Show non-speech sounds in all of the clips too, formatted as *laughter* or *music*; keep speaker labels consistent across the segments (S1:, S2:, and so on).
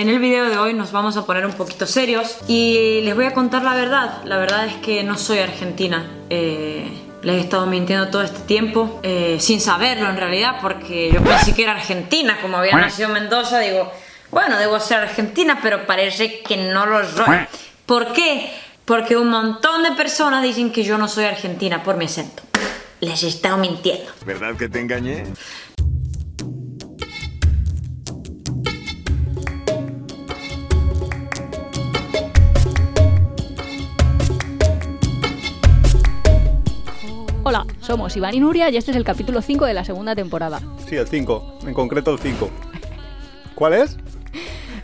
S1: En el video de hoy nos vamos a poner un poquito serios y les voy a contar la verdad. La verdad es que no soy argentina. Eh, les he estado mintiendo todo este tiempo, eh, sin saberlo en realidad, porque yo pensé que era argentina, como había nacido en Mendoza, digo, bueno, debo ser argentina, pero parece que no lo soy. ¿Por qué? Porque un montón de personas dicen que yo no soy argentina por mi acento. Les he estado mintiendo.
S2: ¿Verdad que te engañé?
S3: Hola, somos Iván y Nuria y este es el capítulo 5 de la segunda temporada.
S4: Sí, el 5, en concreto el 5. ¿Cuál es?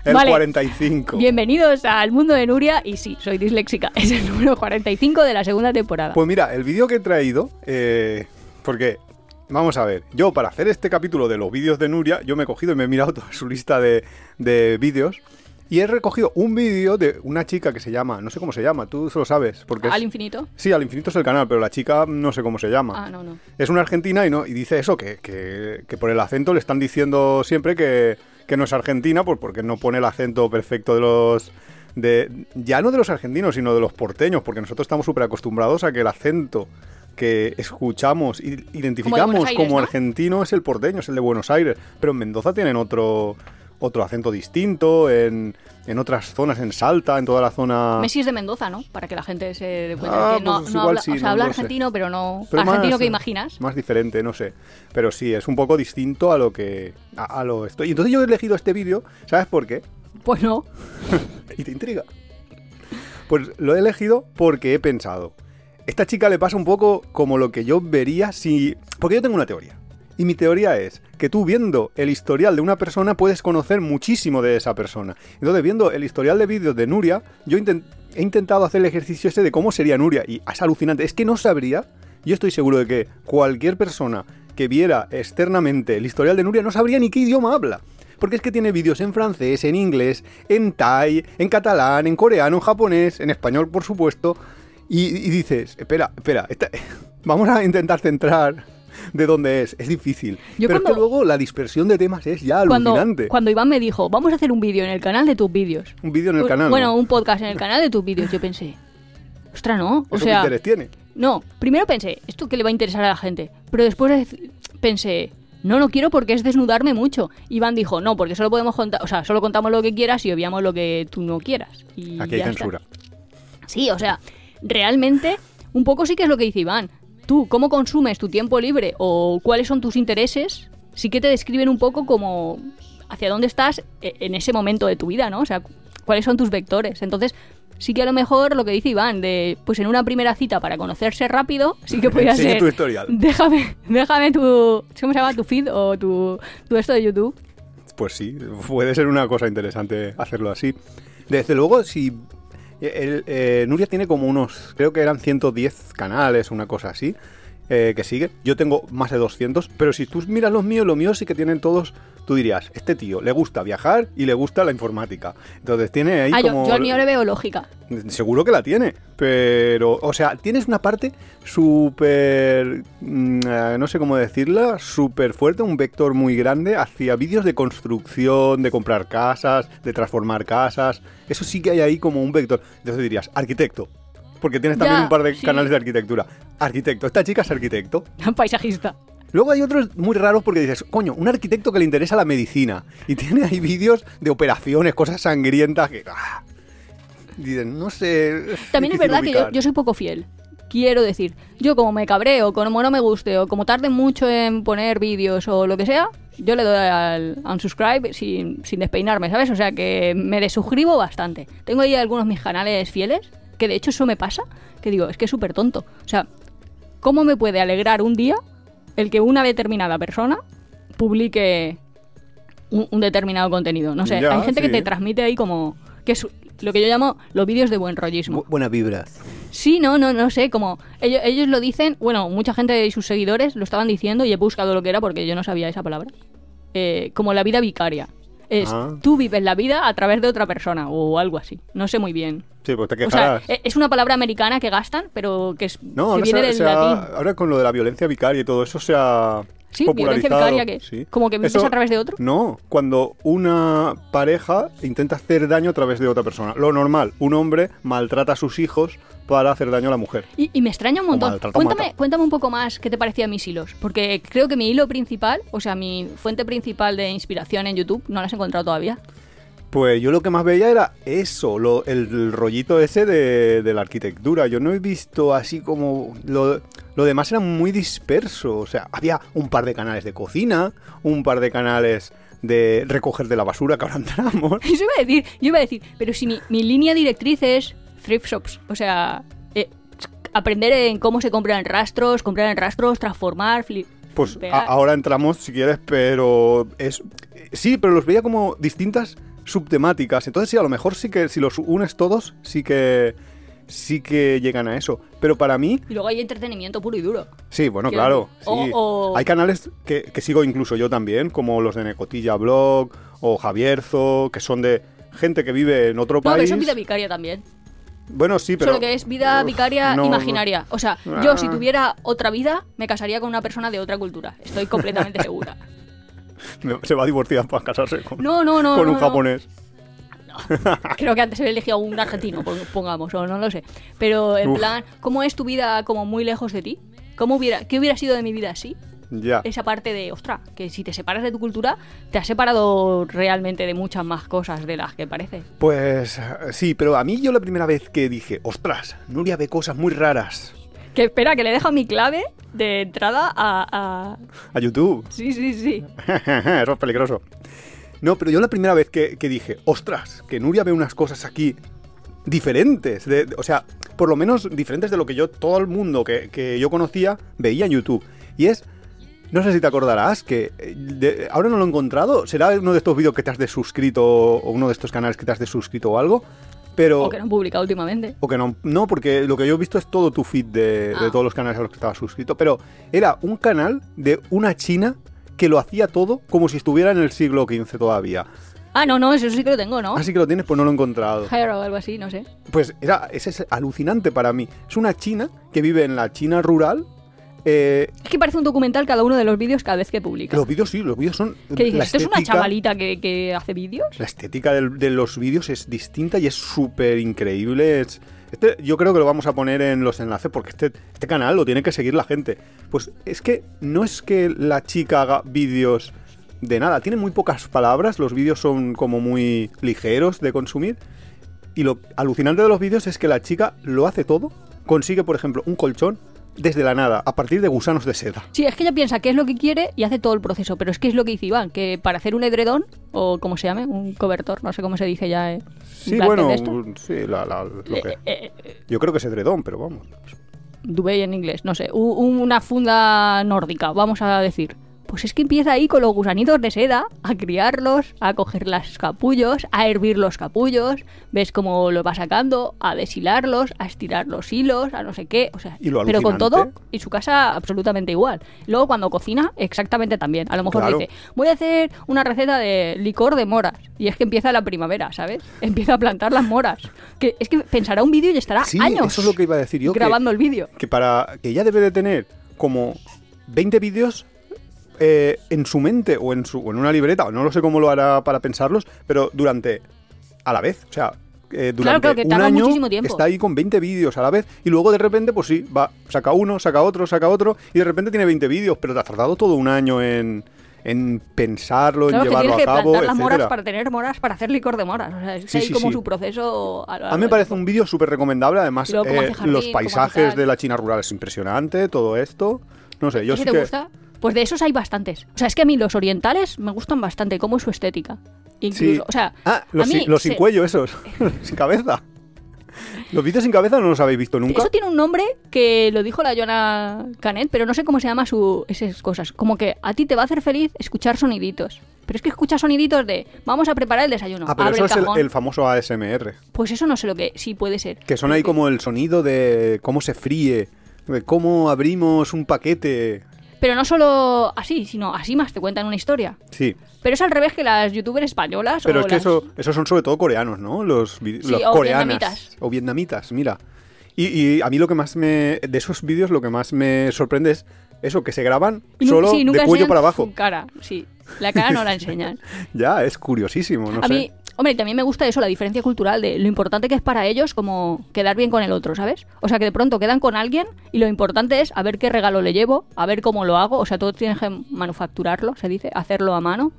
S4: El
S3: Vale.
S4: 45.
S3: Bienvenidos al mundo de Nuria y sí, soy disléxica. Es el número 45 de la segunda temporada.
S4: Pues mira, el vídeo que he traído, eh, porque, vamos a ver, yo para hacer este capítulo de los vídeos de Nuria, yo me he cogido y me he mirado toda su lista de, de vídeos y he recogido un vídeo de una chica que se llama, no sé cómo se llama, tú lo sabes, porque es-
S3: Al infinito.
S4: Sí, al infinito es el canal, pero la chica no sé cómo se llama.
S3: Ah, no, no.
S4: Es una argentina y no y dice eso, que, que- que por el acento le están diciendo siempre que, que no es argentina, pues porque no pone el acento perfecto de los... De, ya no de los argentinos, sino de los porteños, porque nosotros estamos súper acostumbrados a que el acento que escuchamos y identificamos como,
S3: Aires, ¿no?
S4: argentino es el porteño, es el de Buenos Aires. Pero en Mendoza tienen otro, otro acento distinto, en, en otras zonas, en Salta, en toda la zona...
S3: Messi es de Mendoza, ¿no? Para que la gente se dé cuenta
S4: Ah,
S3: que no,
S4: pues
S3: no habla,
S4: sí,
S3: o sea,
S4: no
S3: habla
S4: sé.
S3: argentino, pero no
S4: Pero
S3: argentino
S4: más-
S3: que imaginas.
S4: Más diferente, no sé. Pero sí, es un poco distinto a lo que. a, a lo esto. Y entonces yo he elegido este vídeo, ¿sabes por qué?
S3: Pues no. *laughs*
S4: Y te intriga. Pues lo he elegido porque he pensado. Esta chica le pasa un poco como lo que yo vería si. Porque yo tengo una teoría. Y mi teoría es que tú viendo el historial de una persona puedes conocer muchísimo de esa persona. Entonces, viendo el historial de vídeos de Nuria, yo he intentado hacer el ejercicio ese de cómo sería Nuria. Y es alucinante. Es que no sabría. Yo estoy seguro de que cualquier persona que viera externamente el historial de Nuria no sabría ni qué idioma habla. Porque es que tiene vídeos en francés, en inglés, en thai, en catalán, en coreano, en japonés, en español, por supuesto. Y, dices, espera, espera, *laughs* vamos a intentar centrar de dónde es. Es difícil.
S3: Yo
S4: Pero es que luego la dispersión de temas es ya alucinante.
S3: cuando Iván me dijo, vamos a hacer un vídeo en el canal de tus vídeos.
S4: Un vídeo en el canal.
S3: Bueno,
S4: ¿no?
S3: un podcast en el canal de tus vídeos. Yo pensé, ostras, no. O
S4: ¿Eso
S3: sea,
S4: qué interés tiene?
S3: No, primero pensé, ¿esto qué le va a interesar a la gente? Pero después pensé, no, no quiero porque es desnudarme mucho. Iván dijo, no, porque solo podemos contar, o sea, solo contamos lo que quieras y obviamos lo que tú no quieras. Y
S4: Aquí hay
S3: ya está.
S4: censura.
S3: Sí, o sea, realmente, un poco sí que es lo que dice Iván. Tú, cómo consumes tu tiempo libre o cuáles son tus intereses, sí que te describen un poco como hacia dónde estás e- en ese momento de tu vida, ¿no? O sea, cuáles son tus vectores. Entonces, sí que a lo mejor lo que dice Iván, de pues en una primera cita para conocerse rápido, sí que podría
S4: Enseña *laughs*
S3: ser.
S4: tu historial. *laughs*
S3: Déjame, déjame tu. ¿Cómo se llama? Tu feed o tu, tu esto de YouTube.
S4: Pues sí, puede ser una cosa interesante hacerlo así. Desde luego, si. El- eh, Nuria tiene como unos. Creo que eran 110 canales, una cosa así. Eh, que sigue. Yo tengo más de 200. Pero si tú miras los míos, los míos sí que tienen todos. Tú dirías, este tío le gusta viajar y le gusta la informática. Entonces tiene ahí
S3: Ah, yo,
S4: como.
S3: yo al mío le veo lógica.
S4: Seguro que la tiene, pero, o sea, tienes una parte súper, mm, eh, no sé cómo decirla, súper fuerte, un vector muy grande hacia vídeos de construcción, de comprar casas, de transformar casas. Eso sí que hay ahí como un vector. Entonces dirías, arquitecto, porque tienes también
S3: Ya,
S4: un par de
S3: sí.
S4: canales de arquitectura. Arquitecto, esta chica es arquitecto. *laughs*
S3: Paisajista.
S4: Luego hay otros muy raros porque dices, coño, un arquitecto que le interesa la medicina y tiene ahí vídeos de operaciones, cosas sangrientas que... ah, dicen, no sé...
S3: También es verdad que yo, soy poco fiel. Quiero decir, yo como me cabreo, como no me guste o como tarde mucho en poner vídeos o lo que sea, yo le doy al unsubscribe sin, sin despeinarme, ¿sabes? O sea que me desuscribo bastante. Tengo ahí algunos mis canales fieles, que de hecho eso me pasa, que digo, es que es súper tonto. O sea, ¿cómo me puede alegrar un día el que una determinada persona publique un, un determinado contenido? No sé,
S4: Ya,
S3: hay gente que te transmite ahí como... que es lo que yo llamo los vídeos de buen rollismo.
S4: Bu- buena vibra.
S3: Sí, no, no, no sé, como ellos, ellos lo dicen, bueno, mucha gente de sus seguidores lo estaban diciendo y he buscado lo que era porque yo no sabía esa palabra. Eh, como la vida vicaria. Es
S4: Ah.
S3: tú vives la vida a través de otra persona o algo así. No sé muy bien.
S4: Sí, pues te
S3: O sea,
S4: quejarás.
S3: e- es una palabra americana que gastan, pero que, es,
S4: no,
S3: que viene del latín.
S4: ahora con lo de la violencia vicaria y todo eso se ha,
S3: Sí, violencia vicaria, que
S4: Sí.
S3: como que vives
S4: Eso-
S3: a través de otro.
S4: No, cuando una pareja intenta hacer daño a través de otra persona. Lo normal, un hombre maltrata a sus hijos para hacer daño a la mujer.
S3: Y, y me extraña un montón. Cuéntame, cuéntame un poco más qué te parecían mis hilos. Porque creo que mi hilo principal, o sea, mi fuente principal de inspiración en YouTube, no la has encontrado todavía.
S4: Pues yo lo que más veía era eso, lo- el, el rollito ese de, de la arquitectura. Yo no he visto así como... Lo, lo demás era muy disperso. O sea, había un par de canales de cocina, un par de canales de recoger de la basura, que ahora entramos. *laughs*
S3: Eso iba a decir, yo iba a decir, pero si mi, mi línea directriz es thrift shops, o sea, eh, aprender en cómo se compran rastros, comprar en rastros, transformar, flip.
S4: Pues a- ahora entramos si quieres, pero es... Sí, pero los veía como distintas subtemáticas. Entonces sí, a lo mejor sí que si los unes todos, sí que... Sí que llegan a eso. Pero para mí,
S3: Y luego hay entretenimiento puro y duro.
S4: Sí, bueno, claro. sí.
S3: o-
S4: Hay canales que, que sigo incluso yo también, como los de Necotilla Blog o Javierzo, que son de gente que vive en otro
S3: No, pero
S4: país.
S3: eso es vida vicaria también.
S4: Bueno, sí, pero.
S3: Solo que es vida vicaria
S4: no,
S3: imaginaria. O sea, yo si
S4: Ah.
S3: tuviera otra vida, me casaría con una persona de otra cultura. Estoy completamente *laughs* segura.
S4: Se va a divorciar para casarse con,
S3: No, no, no.
S4: con un japonés.
S3: Creo que antes he elegido un argentino, pon- pongamos, o no lo sé. Pero en
S4: Uf.
S3: plan, ¿cómo es tu vida como muy lejos de ti? ¿Cómo hubiera, ¿Qué hubiera sido de mi vida así?
S4: Ya.
S3: Esa parte de, ostras, que si te separas de tu cultura, te has separado realmente de muchas más cosas de las que parece.
S4: Pues sí, pero a mí yo la primera vez que dije, ostras, Nuria ve cosas muy raras
S3: Que espera, que le dejo mi clave de entrada a... a-
S4: a YouTube.
S3: Sí, sí, sí. *laughs*
S4: Eso es peligroso. No, pero yo la primera vez que, que dije, ostras, que Nuria ve unas cosas aquí diferentes. de- o sea, por lo menos diferentes de lo que yo, todo el mundo que, que yo conocía, veía en YouTube. Y es, no sé si te acordarás, que eh, de- ahora no lo he encontrado. Será uno de estos vídeos que te has desuscrito o uno de estos canales que te has desuscrito o algo. Pero...
S3: O que no han publicado últimamente.
S4: O que no, no, porque lo que yo he visto es todo tu feed de, de
S3: Ah.
S4: todos los canales a los que estaba suscrito. Pero era un canal de una china que lo hacía todo como si estuviera en el siglo XV todavía.
S3: Ah, no, no, eso sí que lo tengo, ¿no?
S4: Así que lo tienes, pues no lo he encontrado.
S3: Hair o algo así, no sé.
S4: Pues era, ese es alucinante para mí. Es una china que vive en la China rural. Eh,
S3: Es que parece un documental cada uno de los vídeos cada vez que publica.
S4: los vídeos sí, los vídeos son...
S3: ¿Qué dices?
S4: la
S3: ¿Esto es una chavalita que, que hace vídeos?
S4: La estética del- de los vídeos es distinta y es súper increíble. Es- este, yo creo que lo vamos a poner en los enlaces porque este, este canal lo tiene que seguir la gente. Pues es que no es que la chica haga vídeos de nada, tiene muy pocas palabras, los vídeos son como muy ligeros de consumir. Y lo alucinante de los vídeos es que la chica lo hace todo. Consigue, por ejemplo, un colchón desde la nada, a partir de gusanos de seda.
S3: Sí, es que ella piensa qué es lo que quiere y hace todo el proceso. Pero es que es lo que dice Iván, que para hacer un edredón, o como se llame, un cobertor, no sé cómo se dice ya. eh,
S4: Sí, bueno, sí, la- la- lo que-
S3: Eh, eh, eh,
S4: yo creo que es edredón, pero vamos.
S3: duvet en inglés, no sé, una funda nórdica, vamos a decir. Pues es que empieza ahí con los gusanitos de seda a criarlos, a coger los capullos, a hervir los capullos, ves cómo los va sacando, a deshilarlos, a estirar los hilos, a no sé qué, o sea,
S4: lo
S3: pero con todo y su casa absolutamente igual. Luego cuando cocina, exactamente también. A lo mejor
S4: Claro.
S3: dice, voy a hacer una receta de licor de moras. Y es que empieza la primavera, ¿sabes? Empieza a plantar las moras. Que es que pensará un vídeo y estará
S4: Sí,
S3: años
S4: eso es lo que iba a decir yo. que-
S3: grabando el vídeo.
S4: que para que ella debe de tener como 20 vídeos eh, en su mente o en su o en una libreta, o no lo sé cómo lo hará para pensarlos, pero durante a la vez, o sea, eh, durante
S3: claro, que
S4: un año
S3: tiempo.
S4: está ahí con 20 vídeos a la vez y luego de repente pues sí, va, saca uno, saca otro, saca otro y de repente tiene 20 vídeos, pero te ha tardado todo un año en en pensarlo,
S3: Claro,
S4: en
S3: que
S4: llevarlo a
S3: que
S4: cabo,
S3: plantar las moras para tener moras para hacer licor de moras. O sea, es que
S4: Sí,
S3: hay
S4: sí,
S3: como
S4: sí.
S3: su proceso. A, lo
S4: A mí me parece un vídeo súper recomendable. Además,
S3: luego
S4: eh,
S3: jardín,
S4: los paisajes de la China rural es impresionante, todo esto. No sé, yo
S3: ¿Ese
S4: sí
S3: te
S4: que.
S3: gusta? Pues de esos hay bastantes. O sea, es que a mí los orientales me gustan bastante, como es su estética. Incluso,
S4: Sí.
S3: o sea,
S4: Ah,
S3: a
S4: los,
S3: mí
S4: sin, los sin
S3: se-
S4: cuello, esos. *laughs* sin cabeza. Los vídeos sin cabeza no los habéis visto nunca.
S3: Eso tiene un nombre que lo dijo la Joana Canet, pero no sé cómo se llama su esas cosas. Como que a ti te va a hacer feliz escuchar soniditos. Pero es que escuchas soniditos de vamos a preparar el desayuno.
S4: Ah, pero
S3: abre
S4: eso
S3: el
S4: es el, el famoso ASMR.
S3: Pues eso no sé lo que sí puede ser.
S4: Que son ahí como el sonido de cómo se fríe, de cómo abrimos un paquete.
S3: Pero no solo así, sino así más te cuentan una historia.
S4: Sí,
S3: Pero es al revés que las youtubers españolas
S4: pero
S3: o
S4: es que
S3: las-
S4: eso, esos son sobre todo coreanos, ¿no? Los,
S3: Sí,
S4: los
S3: o
S4: coreanas.
S3: vietnamitas.
S4: O vietnamitas, mira. Y, y a mí lo que más me. De esos vídeos, lo que más me sorprende es eso, que se graban
S3: Y
S4: solo
S3: sí, nunca
S4: de cuello para abajo.
S3: Cara, sí. La cara no la enseñan. *laughs*
S4: Ya, es curiosísimo, no
S3: a
S4: sé.
S3: mí, hombre, también me gusta eso, la diferencia cultural de lo importante que es para ellos como quedar bien con el otro, ¿sabes? O sea, que de pronto quedan con alguien y lo importante es a ver qué regalo le llevo, a ver cómo lo hago. O sea, todo tienes que manufacturarlo, se dice, hacerlo a mano.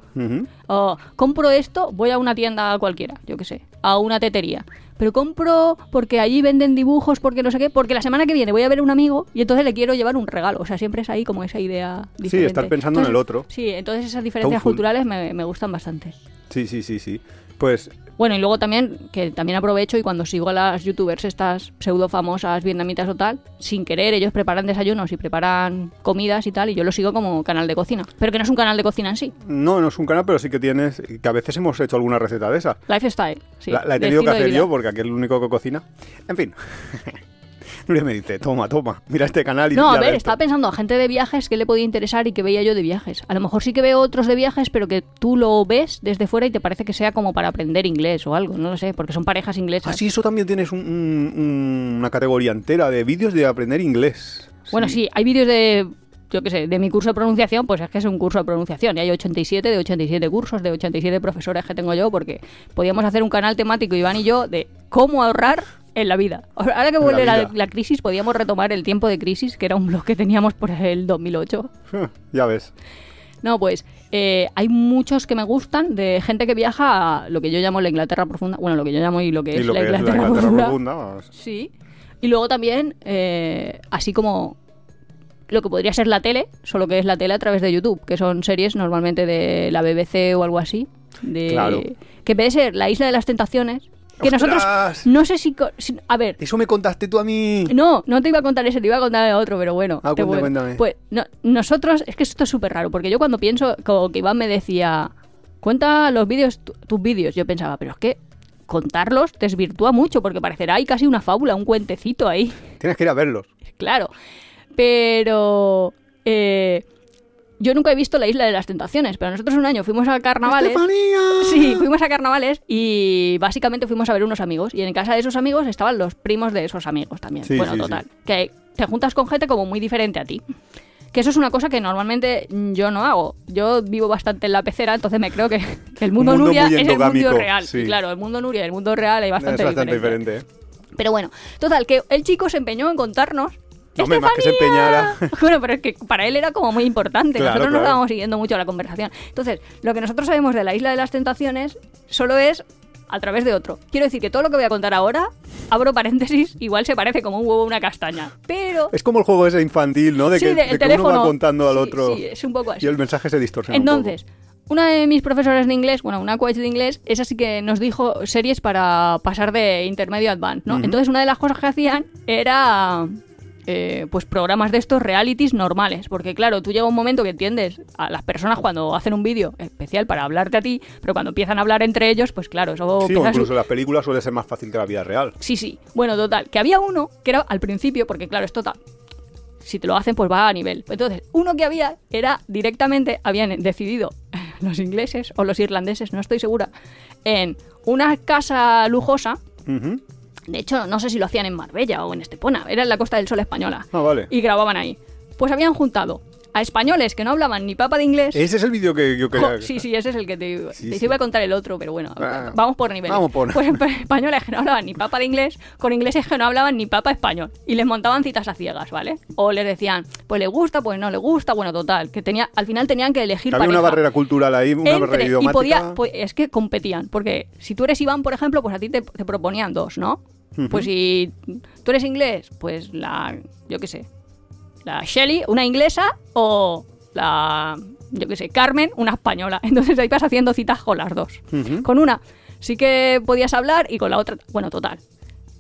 S3: O, compro esto, voy a una tienda cualquiera, yo qué sé, a una tetería. Pero compro porque allí venden dibujos, porque no sé qué, porque la semana que viene voy a ver a un amigo y entonces le quiero llevar un regalo. O sea, siempre es ahí como esa idea diferente.
S4: estar pensando en el otro.
S3: Sí, entonces esas diferencias culturales me, me gustan bastante.
S4: Sí, sí, sí, sí. Pues
S3: Bueno, y luego también, que también aprovecho y cuando sigo a las youtubers estas pseudo famosas vietnamitas o tal, sin querer ellos preparan desayunos y preparan comidas y tal, y yo lo sigo como canal de cocina. Pero que no es un canal de cocina en sí.
S4: no, no es un canal, pero sí que tienes, que a veces hemos hecho alguna receta de esa.
S3: Lifestyle, sí.
S4: la, la he tenido que hacer yo porque aquí es el único que cocina. En fin. *laughs* Nuria me dice, toma, toma, mira este canal y
S3: No, a ver,
S4: ves
S3: estaba
S4: esto".
S3: pensando a gente de viajes que le podía interesar y que veía yo de viajes. A lo mejor sí que veo otros de viajes, pero que tú lo ves desde fuera y te parece que sea como para aprender inglés o algo, no lo sé, porque son parejas inglesas.
S4: Ah, sí, eso también tienes un- un- un- una categoría entera de vídeos de aprender inglés.
S3: Bueno, sí, hay vídeos de, yo qué sé, de mi curso de pronunciación, pues es que es un curso de pronunciación. Y hay 87 de 87 cursos, de 87 profesores que tengo yo, porque podíamos hacer un canal temático, Iván y yo, de cómo ahorrar en la vida. Ahora que vuelve
S4: la
S3: la, la crisis, podíamos retomar el tiempo de crisis, que era un blog que teníamos por el 2008.
S4: ya ves.
S3: No, pues eh, hay muchos que me gustan de gente que viaja a lo que yo llamo la Inglaterra profunda. Bueno, lo que yo llamo y lo que
S4: y
S3: es
S4: lo
S3: la
S4: que es la
S3: Inglaterra, profunda.
S4: profunda.
S3: Sí. Y luego también, eh, así como lo que podría ser la tele, solo que es la tele a través de YouTube, que son series normalmente de la BBC o algo así. De,
S4: Claro.
S3: Que puede ser La Isla de las Tentaciones. Que
S4: ¡Ostras!
S3: nosotros, no sé si, A ver,
S4: Eso me contaste tú a mí.
S3: no, no te iba a contar ese, te iba a contar el otro, pero bueno.
S4: Ah,
S3: te
S4: cuéntame.
S3: Pues no- nosotros, es que esto es súper raro, porque yo cuando pienso, como que Iván me decía, cuenta los vídeos, tu- tus vídeos, yo pensaba, pero es que contarlos desvirtúa mucho, porque parecerá ahí casi una fábula, un cuentecito ahí,
S4: Tienes que ir a verlos.
S3: claro. Pero... eh, yo nunca he visto la Isla de las Tentaciones, pero nosotros un año fuimos a carnavales.
S4: ¡Estefanía!
S3: Sí, fuimos a carnavales y básicamente fuimos a ver unos amigos. Y en casa de esos amigos estaban los primos de esos amigos también.
S4: Sí,
S3: bueno,
S4: sí,
S3: total. Que te juntas con gente como muy diferente a ti. Que eso es una cosa que normalmente yo no hago. Yo vivo bastante en la pecera, entonces me creo que, que el mundo,
S4: Un mundo
S3: Nuria es el mundo real.
S4: sí.
S3: Y claro, el mundo Nuria y el mundo real hay bastante,
S4: es bastante diferente. ¿eh?
S3: Pero bueno, total, que el chico se empeñó en contarnos.
S4: No, hombre, más que se empeñara. *laughs*
S3: Bueno, pero es que para él era como muy importante.
S4: Claro,
S3: nosotros no estábamos siguiendo mucho la conversación. Entonces, lo que nosotros sabemos de la Isla de las Tentaciones solo es a través de otro. Quiero decir que todo lo que voy a contar ahora, abro paréntesis, igual se parece como un huevo a una castaña. Pero.
S4: Es como el juego ese infantil, ¿no? De
S3: Sí,
S4: que,
S3: de-
S4: de
S3: el
S4: que uno
S3: teléfono.
S4: va contando al
S3: Sí,
S4: otro
S3: sí, es un poco así.
S4: y el mensaje se distorsiona un poco.
S3: Entonces, una de mis profesoras de inglés, bueno, una coach de inglés, esa sí que nos dijo series para pasar de intermedio a advanced, ¿no? Entonces, una de las cosas que hacían era. Eh, pues programas de estos realities normales, porque claro, tú llega un momento que entiendes a las personas cuando hacen un vídeo especial para hablarte a ti, pero cuando empiezan a hablar entre ellos, pues claro, eso
S4: Sí, o incluso las películas suele ser más fácil que la vida real.
S3: Sí, sí. Bueno, total. Que había uno que era al principio, porque claro, esto ta- si te lo hacen, pues va a nivel. Entonces, uno que había era directamente, habían decidido *laughs* los ingleses o los irlandeses, no estoy segura, en una casa lujosa. De hecho, no sé si lo hacían en Marbella o en Estepona, era en la Costa del Sol española.
S4: Ah, vale.
S3: Y grababan ahí. Pues habían juntado a españoles que no hablaban ni papa de inglés.
S4: Ese es el vídeo que yo quería...
S3: Sí, sí, ese es el que te,
S4: Sí,
S3: te
S4: sí.
S3: iba a contar el otro, pero bueno,
S4: Ah,
S3: vamos por nivel.
S4: vamos por-
S3: Pues españoles que no hablaban ni papa de inglés, con ingleses que no hablaban ni papa español. Y les montaban citas a ciegas, ¿vale? O les decían, pues le gusta, pues no le gusta, bueno, total. Que tenía, al final tenían que elegir
S4: Había una barrera cultural ahí, una
S3: Entre-
S4: barrera
S3: y
S4: idiomática.
S3: podía, pues, es que competían, porque si tú eres Iván, por ejemplo, pues a ti te, te proponían dos, ¿no? Pues si tú eres inglés, pues la, yo qué sé, la Shelly, una inglesa, o la, yo qué sé, Carmen, una española. *laughs* Entonces ahí vas haciendo citas con las dos. Con una sí que podías hablar y con la otra, bueno, total.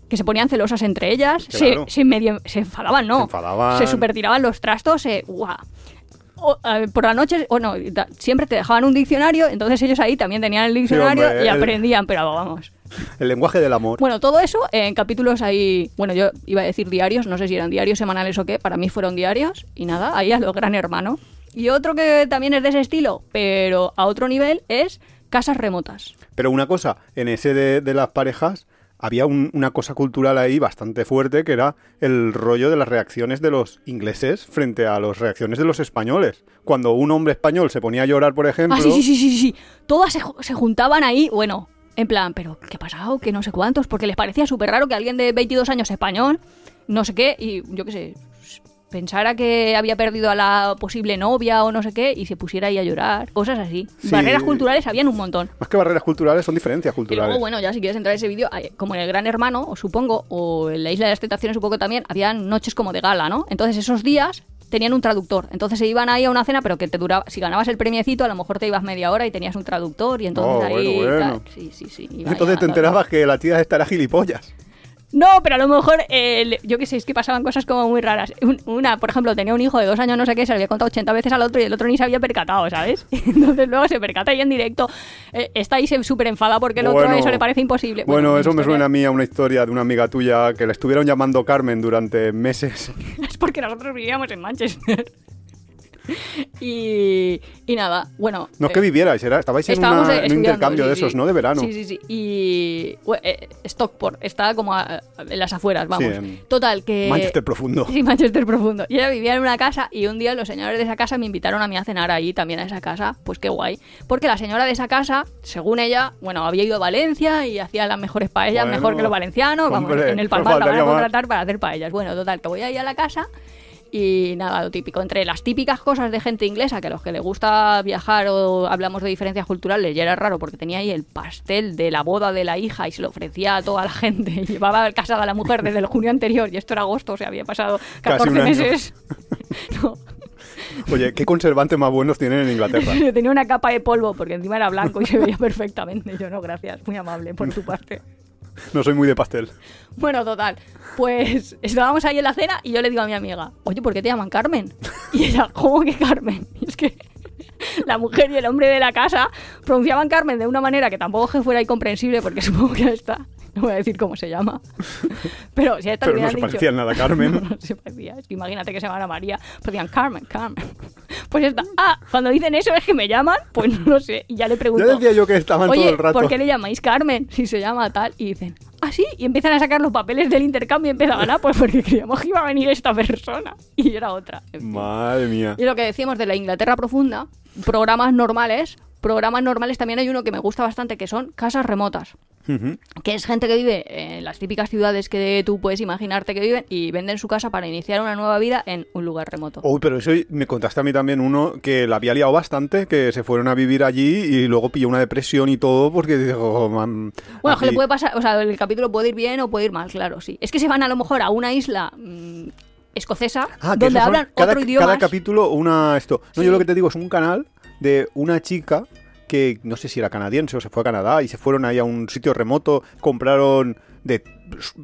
S3: Que se ponían celosas entre ellas, se,
S4: Claro.
S3: se medio, se enfadaban, ¿no?
S4: Se enfadaban.
S3: Se supertiraban los trastos, se, ¡guau! O, a ver, por la noche, o no, da- siempre te dejaban un diccionario, entonces ellos ahí también tenían el diccionario
S4: hombre,
S3: y
S4: el-
S3: aprendían, pero vamos. *laughs*
S4: El lenguaje del amor.
S3: Bueno, todo eso en capítulos ahí, bueno, yo iba a decir diarios, no sé si eran diarios semanales o qué, para mí fueron diarios, y nada, ahí a lo gran hermano. Y otro que también es de ese estilo, pero a otro nivel, es casas remotas.
S4: Pero una cosa, en ese de, de las parejas, había un- una cosa cultural ahí bastante fuerte que era el rollo de las reacciones de los ingleses frente a las reacciones de los españoles. Cuando un hombre español se ponía a llorar, por ejemplo,
S3: Ah, sí, sí, sí, sí, sí. Todas se juntaban ahí, bueno, en plan, pero ¿qué ha pasado? Que no sé cuántos, porque les parecía súper raro que alguien de 22 años español, no sé qué, y yo qué sé, pensara que había perdido a la posible novia o no sé qué, y se pusiera ahí a llorar, cosas así.
S4: Sí.
S3: Barreras culturales habían un montón.
S4: más que barreras culturales son diferencias
S3: Y
S4: culturales.
S3: luego, bueno, ya si quieres entrar en ese vídeo, eh, como en el Gran Hermano, o supongo, o en la Isla de las Tentaciones, supongo que también, habían noches como de gala, ¿no? Entonces esos días tenían un traductor. Entonces se iban ahí a una cena, pero que te duraba, si ganabas el premiecito, a lo mejor te ibas media hora y tenías un traductor, y entonces
S4: Oh,
S3: ahí.
S4: bueno.
S3: Sí, sí, sí.
S4: Entonces te enterabas que la tía esta era gilipollas.
S3: No, pero a lo mejor, eh, yo qué sé, es que pasaban cosas como muy raras. Un- Una, por ejemplo, tenía un hijo de dos años, no sé qué, se lo había contado 80 veces al otro y el otro ni se había percatado, ¿sabes? *laughs* Entonces luego se percata ahí en directo. Eh, está ahí súper enfada porque el otro
S4: Bueno.
S3: eso le parece imposible.
S4: Bueno, eso me suena a mí a una historia de una amiga tuya que le estuvieron llamando Carmen durante meses. *laughs*
S3: Es porque nosotros vivíamos en Manchester. *laughs* y, y nada, bueno.
S4: No es
S3: eh,
S4: que vivierais, era, estabais en, una-
S3: eh,
S4: en un intercambio
S3: sí,
S4: de
S3: sí.
S4: esos, ¿no? De verano.
S3: Sí, sí, sí. Y bueno, eh, Stockport, está como a- en las afueras, vamos.
S4: en
S3: Total, que...
S4: Manchester profundo. *laughs*
S3: Sí, Manchester profundo. Y ella vivía en una casa y un día los señores de esa casa me invitaron a mí a cenar ahí también a esa casa. Pues qué guay. Porque la señora de esa casa, según ella, bueno, había ido a Valencia y hacía las mejores paellas
S4: Bueno,
S3: mejor que los valencianos. Vamos, en el *laughs* Palmar la van a contratar para hacer paellas. Bueno, total, que voy ahí a la casa y nada, lo típico. Entre las típicas cosas de gente inglesa, que a los que le gusta viajar o hablamos de diferencias culturales, ya era raro porque tenía ahí el pastel de la boda de la hija y se lo ofrecía a toda la gente. Y *laughs* llevaba casada a la mujer desde el junio anterior y esto era agosto, o sea, había pasado
S4: Casi
S3: 14
S4: un año.
S3: meses. *laughs* No,
S4: Oye, ¿qué conservantes más buenos tienen en Inglaterra? *laughs*
S3: tenía una capa de polvo porque encima era blanco y se veía perfectamente. Yo no, gracias, muy amable por tu parte.
S4: No soy muy de pastel.
S3: Bueno, total. Pues *laughs* estábamos ahí en la cena y yo le digo a mi amiga, oye, ¿por qué te llaman Carmen? *laughs* Y ella, ¿cómo que Carmen? *laughs* Y es que la mujer y el hombre de la casa pronunciaban Carmen de una manera que tampoco fuera incomprensible porque supongo que a esta, no *laughs* voy a decir cómo se llama, *laughs* pero si a esta
S4: Pero no se
S3: dicho-
S4: parecía en nada a Carmen.
S3: No, *laughs* no se parecía. Es que imagínate que se llamara María, pues decían Carmen, Carmen. Pues esta, ah, cuando dicen eso es que me llaman, pues no lo sé, y ya le pregunto.
S4: Ya decía yo que estaban
S3: Oye,
S4: todo el rato.
S3: ¿por qué le llamáis Carmen? Si se llama tal. Y dicen, ah, sí. Y empiezan a sacar los papeles del intercambio y empezaban, ah, pues porque creíamos que iba a venir esta persona. Y era otra. En fin.
S4: Madre mía.
S3: Y lo que decíamos de la Inglaterra profunda, programas normales, programas normales también hay uno que me gusta bastante, que son casas remotas. Que es gente que vive en las típicas ciudades que tú puedes imaginarte que viven y venden su casa para iniciar una nueva vida en un lugar remoto.
S4: Uy, pero eso me contaste a mí también uno que la había liado bastante, que se fueron a vivir allí y luego pilló una depresión y todo porque dijo, man,
S3: Bueno, que le puede pasar, o sea, el capítulo puede ir bien o puede ir mal, claro, sí. Es que se van a lo mejor a una isla mm, escocesa
S4: Ah,
S3: donde hablan
S4: cada,
S3: otro idioma.
S4: Cada capítulo una esto. No,
S3: Sí.
S4: yo lo que te digo es un canal de una chica que no sé si era canadiense o se fue a Canadá y se fueron ahí a un sitio remoto, compraron de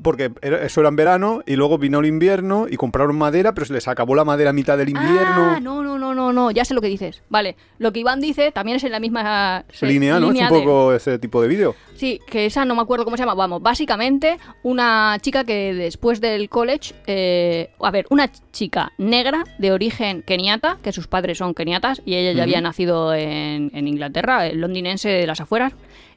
S4: porque era- eso era en verano y luego vino el invierno y compraron madera, pero se les acabó la madera a mitad del invierno.
S3: Ah, no, no, no, no, no, ya sé lo que dices. Vale, lo que Iván dice también es en la misma
S4: línea, ¿no? Es un
S3: de-
S4: poco ese tipo de vídeo.
S3: Sí, que esa no me acuerdo cómo se llama. Vamos, básicamente una chica que después del college, eh, a ver, una chica negra de origen keniata, que sus padres son keniatas y ella ya había nacido en, en Inglaterra, el londinense de las afueras.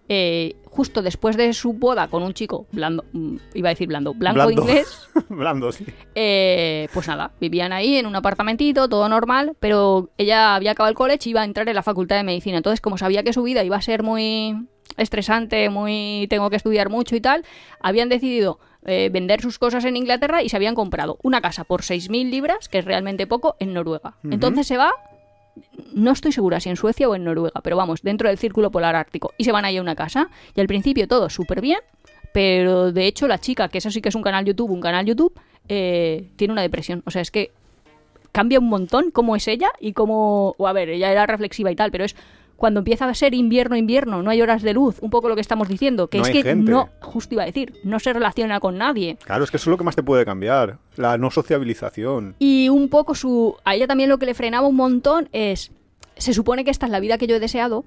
S3: Eh, justo después de su boda con un chico blando, mm, iba a decir blando, blanco
S4: Blando.
S3: inglés, *laughs*
S4: Blando, sí.
S3: eh, pues nada, vivían ahí en un apartamentito, todo normal, pero ella había acabado el college y iba a entrar en la facultad de medicina. Entonces, como sabía que su vida iba a ser muy estresante, muy tengo que estudiar mucho y tal, habían decidido eh, vender sus cosas en Inglaterra y se habían comprado una casa por 6.000 libras, que es realmente poco, en Noruega. Entonces se va no estoy segura si en Suecia o en Noruega, pero vamos, dentro del círculo polar ártico. Y se van ahí a una casa. Y al principio todo súper bien, pero de hecho la chica, que eso sí que es un canal YouTube, un canal YouTube, eh, tiene una depresión. O sea, es que cambia un montón cómo es ella y cómo... O a ver, ella era reflexiva y tal, pero es cuando empieza a ser invierno, invierno, no hay horas de luz, un poco lo que estamos diciendo, que
S4: No
S3: es que
S4: gente.
S3: no, justo iba a decir, no se relaciona con nadie.
S4: Claro, es que eso es lo que más te puede cambiar. La no sociabilización.
S3: Y un poco su. A ella también lo que le frenaba un montón es. Se supone que esta es la vida que yo he deseado.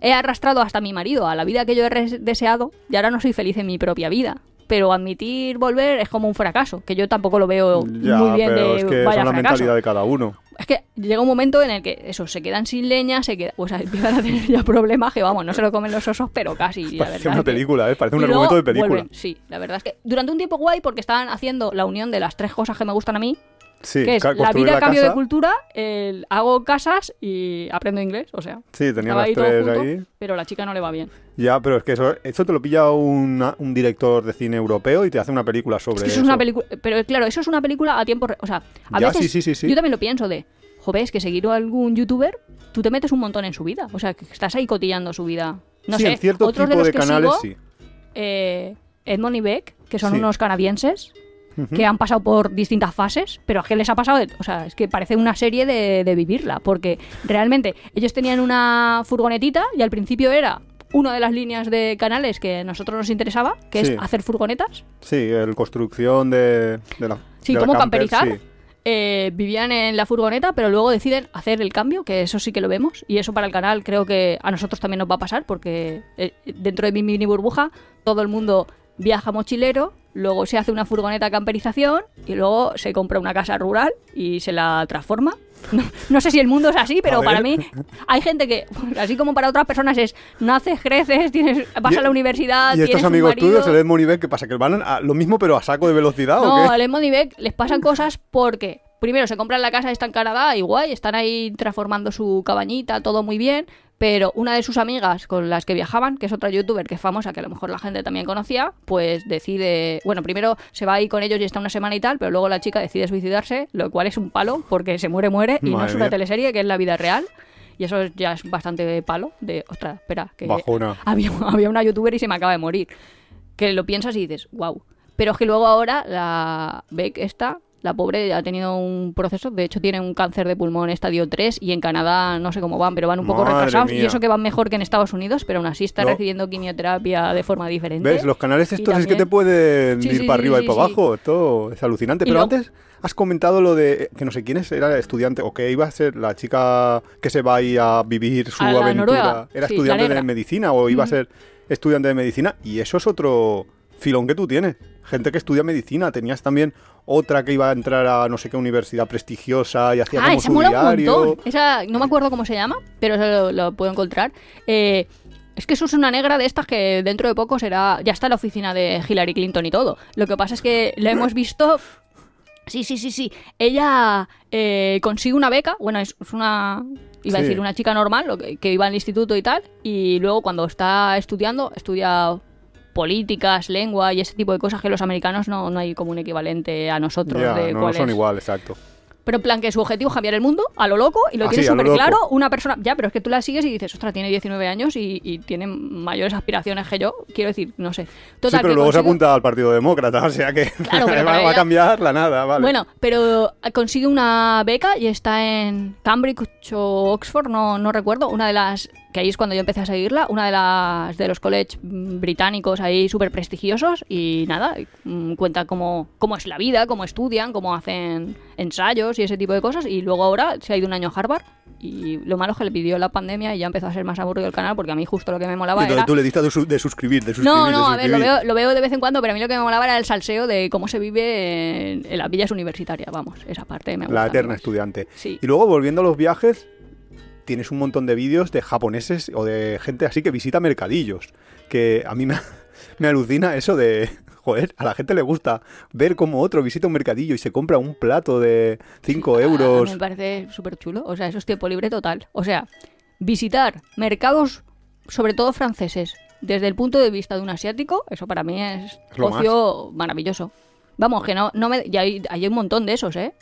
S3: He arrastrado hasta mi marido a la vida que yo he deseado y ahora no soy feliz en mi propia vida. Pero admitir volver es como un fracaso, que yo tampoco lo veo
S4: Ya,
S3: muy bien
S4: pero
S3: de
S4: es que
S3: vaya
S4: es la mentalidad de cada uno.
S3: Es que llega un momento en el que eso, se quedan sin leña, se queda, o sea, *laughs* empiezan a tener ya problemas que vamos, no se lo comen los osos, pero casi. la
S4: Parece
S3: verdad
S4: una película, ¿eh? Parece un argumento de película.
S3: vuelven, sí, la verdad es que durante un tiempo guay porque estaban haciendo la unión de las tres cosas que me gustan a mí,
S4: Sí,
S3: que es la vida,
S4: la
S3: cambio de cultura, el hago casas y aprendo inglés, o sea.
S4: Sí, tenía las
S3: ahí
S4: tres
S3: junto,
S4: ahí.
S3: Pero la chica no le va bien.
S4: Ya, pero es que eso, eso te lo pilla una- un director de cine europeo y te hace una película sobre
S3: Es que eso es una película. Pero claro, eso es una película a tiempo. O sea, a
S4: Ya,
S3: veces.
S4: sí, sí, sí, sí.
S3: Yo también lo pienso de. Joder, es que seguir a algún youtuber, tú te metes un montón en su vida. O sea, que estás ahí cotillando su vida. No
S4: sí,
S3: sé,
S4: en cierto
S3: otros
S4: tipo
S3: de,
S4: de,
S3: los que
S4: canales
S3: sigo,
S4: sí.
S3: eh, Edmond y Beck, que son unos canadienses Que han pasado por distintas fases, pero es que les ha pasado, de- o sea, es que parece una serie de, de vivirla, porque realmente ellos tenían una furgonetita y al principio era una de las líneas de canales que a nosotros nos interesaba, que
S4: Sí.
S3: es hacer furgonetas.
S4: Sí, el construcción de, de la.
S3: Sí,
S4: de la
S3: cómo
S4: camper,
S3: camperizar.
S4: sí.
S3: Eh, vivían en la furgoneta, pero luego deciden hacer el cambio, que eso sí que lo vemos. Y eso para el canal creo que a nosotros también nos va a pasar, porque eh, dentro de mi mini burbuja todo el mundo viaja mochilero, luego se hace una furgoneta camperización y luego se compra una casa rural y se la transforma. *laughs* No, no sé si el mundo es así, pero para mí hay gente que, así como para otras personas es, naces, creces, tienes, vas a la universidad,
S4: Y estos amigos tuyos, el Edmond y Beck, ¿qué pasa? ¿Que van a lo mismo pero a saco de velocidad o
S3: No,
S4: qué?
S3: al Edmond y Beck les pasan cosas porque primero se compran la casa, está en Canadá y guay, están ahí transformando su cabañita, todo muy bien, pero una de sus amigas con las que viajaban, que es otra youtuber que es famosa, que a lo mejor la gente también conocía, pues decide, bueno, primero se va ahí con ellos y está una semana y tal, pero luego la chica decide suicidarse, lo cual es un palo porque se muere, muere y no es una
S4: mía.
S3: teleserie, que es la vida real. Y eso ya es bastante palo de, ostras, espera, que
S4: Bajona. *laughs*
S3: había, había una youtuber y se me acaba de morir. Que lo piensas y dices, wow. Pero es que luego ahora la Beck esta, la pobre, ha tenido un proceso. De hecho, tiene un cáncer de pulmón estadio 3 y en Canadá no sé cómo van, pero van un poco
S4: Madre
S3: retrasados.
S4: mía.
S3: Y eso que van mejor que en Estados Unidos, pero aún así está
S4: No.
S3: recibiendo quimioterapia de forma diferente.
S4: ¿Ves? Los canales estos es que
S3: también-
S4: te pueden
S3: Sí,
S4: ir
S3: sí,
S4: para arriba
S3: sí,
S4: y para abajo. Esto es alucinante. Pero antes has comentado lo de que no sé quién es, era estudiante o que iba a ser la chica que se va ahí a vivir su
S3: A
S4: aventura.
S3: Noruega.
S4: Era estudiante de medicina o iba a ser estudiante de medicina. Y eso es otro filón que tú tienes. Gente que estudia medicina. Tenías también otra que iba a entrar a no sé qué universidad prestigiosa y hacía
S3: Ah,
S4: como
S3: esa
S4: su
S3: mola un
S4: diario.
S3: montón. Esa, no me acuerdo cómo se llama, pero eso lo, lo puedo encontrar. Eh, es que eso es una negra de estas que dentro de poco será. Ya está en la oficina de Hillary Clinton y todo. Lo que pasa es que la hemos visto. Sí, sí, sí, sí. Ella eh, consigue una beca. Bueno, es, es una. Iba a decir una chica normal, lo que, que iba al instituto y tal. Y luego cuando está estudiando, estudia políticas, lengua y ese tipo de cosas que los americanos no, no hay como un equivalente a nosotros de
S4: no
S3: cuál
S4: son
S3: es.
S4: igual, exacto.
S3: Pero en plan que su objetivo es cambiar el mundo a lo loco y lo
S4: Ah,
S3: tiene súper claro. Una persona, ya, pero es que tú la sigues y dices, ostras, tiene 19 años y, y tiene mayores aspiraciones que yo. Quiero decir, no sé. Total,
S4: sí, pero luego se
S3: consigue-
S4: apunta al Partido Demócrata, *laughs* o sea que
S3: Claro, *laughs*
S4: va, a cambiar la nada, vale.
S3: Bueno, pero consigue una beca y está en Cambridge o Oxford, no, no recuerdo. Una de las, que ahí es cuando yo empecé a seguirla, una de las de los colleges mm, británicos ahí súper prestigiosos y nada, mm, cuenta cómo, cómo es la vida, cómo estudian, cómo hacen ensayos y ese tipo de cosas. Y luego ahora se ha ido un año a Harvard y lo malo es que le pidió la pandemia y ya empezó a ser más aburrido el canal porque a mí justo lo que me molaba
S4: entonces
S3: era...
S4: tú le diste de, su- de suscribir, de suscribir,
S3: No,
S4: de
S3: no, a ver, lo
S4: suscribir.
S3: veo, lo veo de vez en cuando, pero a mí lo que me molaba era el salseo de cómo se vive en, en las villas universitarias, vamos, esa parte me gusta.
S4: La eterna estudiante.
S3: Sí.
S4: Y luego, volviendo a los viajes, tienes un montón de vídeos de japoneses o de gente así que visita mercadillos. Que a mí me, *laughs* me alucina eso de... *laughs* Joder, a la gente le gusta ver cómo otro visita un mercadillo y se compra un plato de 5
S3: A- a mí
S4: euros.
S3: Me parece súper chulo, o sea, eso es tiempo libre total. O sea, visitar mercados, sobre todo franceses, desde el punto de vista de un asiático, eso para mí es ocio maravilloso. Vamos, que no, no me... Y hay, hay un montón de esos, ¿eh?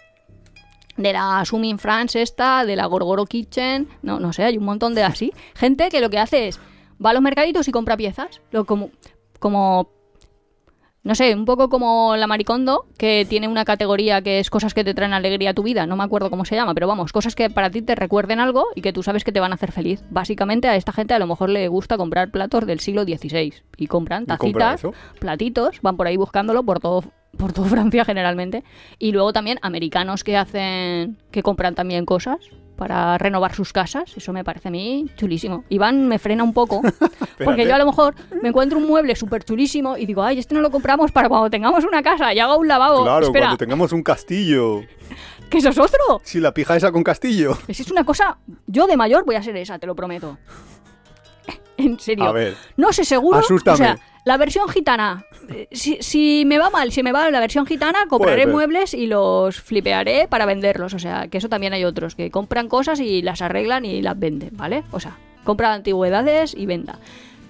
S3: De la Sumin France esta, de la Gorgoro Kitchen, no, no sé, hay un montón de así. *laughs* Gente que lo que hace es, va a los mercaditos y compra piezas, lo como... como no sé, un poco como la Maricondo, que tiene una categoría que es cosas que te traen alegría a tu vida, no me acuerdo cómo se llama, pero vamos, cosas que para ti te recuerden algo y que tú sabes que te van a hacer feliz. Básicamente a esta gente a lo mejor le gusta comprar platos del siglo XVI y compran
S4: Y compra
S3: tacitas, platitos, van por ahí buscándolo por todo por toda *laughs* Francia generalmente y luego también americanos que hacen que compran también cosas para renovar sus casas, eso me parece a mí chulísimo. Iván me frena un poco, *laughs* *laughs* porque yo a lo mejor me encuentro un mueble súper chulísimo y digo, ay, este no lo compramos para cuando tengamos una casa y haga un lavabo.
S4: Claro,
S3: Espera,
S4: cuando tengamos un castillo.
S3: Que eso es otro.
S4: Si la pija esa con castillo.
S3: Es es una cosa. Yo de mayor voy a ser esa, te lo prometo. En serio.
S4: A ver.
S3: No sé, seguro.
S4: Asústame.
S3: O sea, la versión gitana. eh, Si, si me va mal, si me va la versión gitana, compraré
S4: Puede
S3: muebles y los flipearé para venderlos. O sea, que eso también hay otros que compran cosas y las arreglan y las venden, ¿vale? O sea, compra antigüedades y venda.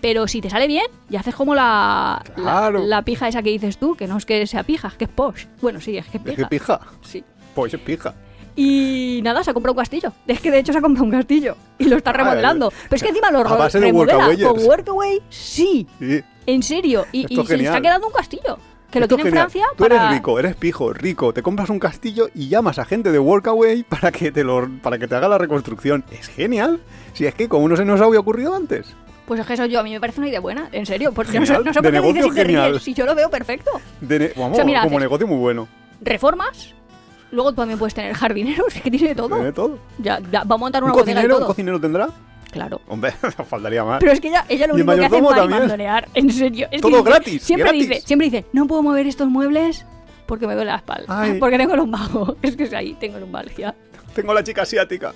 S3: Pero si te sale bien, y haces como la, la-
S4: Claro.
S3: la, pija esa que dices tú, que no es que sea pija, es que es posh. Bueno, sí, es que es
S4: Es
S3: pija.
S4: que pija.
S3: Sí.
S4: Pues es pija.
S3: Y nada, se ha comprado un castillo. *laughs* Es que de hecho se ha comprado un castillo y lo está
S4: Ah,
S3: remodelando. Pero es que encima lo remodela con Workaway, sí,
S4: Sí.
S3: En serio. Y, se le
S4: genial.
S3: está quedando un castillo. Que lo
S4: Esto
S3: tiene en. Francia
S4: Tú
S3: para...
S4: eres rico, eres pijo, rico. Te compras un castillo y llamas a gente de Workaway para que te lo, para que te haga la reconstrucción. Es genial. Si es que como no se nos había ocurrido antes.
S3: Pues es que eso yo, a mí me parece una idea buena, en serio. Porque no sé,
S4: Genial,
S3: no sé
S4: de
S3: por qué dices si te
S4: genial.
S3: ríes, si yo lo veo perfecto.
S4: De ne- vamos,
S3: O sea, mira,
S4: como negocio muy bueno.
S3: Reformas, luego tú también puedes tener jardineros, es *laughs* que tiene de todo.
S4: Tiene todo.
S3: Ya, ya, va a montar
S4: ¿Un
S3: una bodega y
S4: cocinero, ¿Un
S3: todo.
S4: cocinero tendrá?
S3: Claro.
S4: Hombre, *laughs* faltaría más.
S3: Pero es que ella, ella lo único que hace es mandonear, *laughs* en serio. Es que
S4: Todo
S3: dice-
S4: gratis,
S3: Siempre
S4: gratis.
S3: dice, siempre dice, no puedo mover estos muebles porque me duele la espalda.
S4: Ay. *laughs*
S3: Porque tengo lumbago. Es que es ahí, tengo lumbalgia.
S4: Tengo la chica asiática.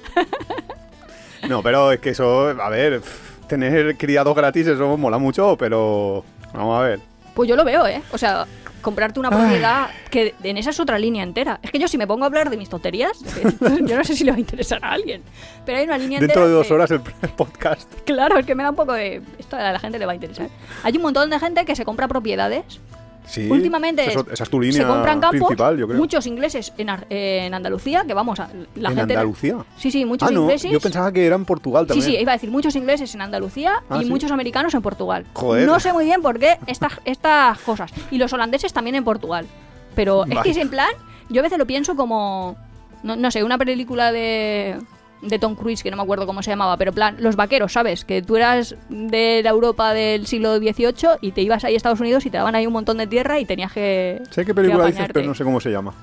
S4: no, pero es que eso, a ver, tener criados gratis, eso mola mucho, pero vamos a ver.
S3: Pues yo lo veo, ¿eh? O sea, comprarte una propiedad que en esa es otra línea entera. Es que yo si me pongo a hablar de mis tonterías, *laughs* yo no sé si le va a interesar a alguien. Pero hay una línea
S4: Dentro
S3: entera
S4: de dos
S3: que-
S4: horas el podcast.
S3: Claro, es que me da un poco de... Esto a la gente le va a interesar. Hay un montón de gente que se compra propiedades
S4: Sí.
S3: Últimamente
S4: esa es tu línea
S3: se compran campos,
S4: principal, yo creo.
S3: muchos ingleses en, Ar- en Andalucía, que vamos, a, la
S4: ¿En
S3: gente...
S4: Andalucía?
S3: Sí, sí, muchos
S4: Ah, no,
S3: ingleses...
S4: yo pensaba que era en Portugal
S3: Sí,
S4: también.
S3: sí, iba a decir muchos ingleses en Andalucía
S4: Ah,
S3: y
S4: ¿sí?
S3: muchos americanos en Portugal.
S4: Joder.
S3: No sé muy bien por qué *laughs* estas, estas cosas. Y los holandeses también en Portugal. Pero es que es en plan, yo a veces lo pienso como, no, no sé, una película de, de Tom Cruise, que no me acuerdo cómo se llamaba, pero en plan, los vaqueros, ¿sabes? Que tú eras de la Europa del siglo XVIII y te ibas ahí a Estados Unidos y te daban ahí un montón de tierra y tenías que...
S4: Sé qué película dices, pero no sé cómo se llama.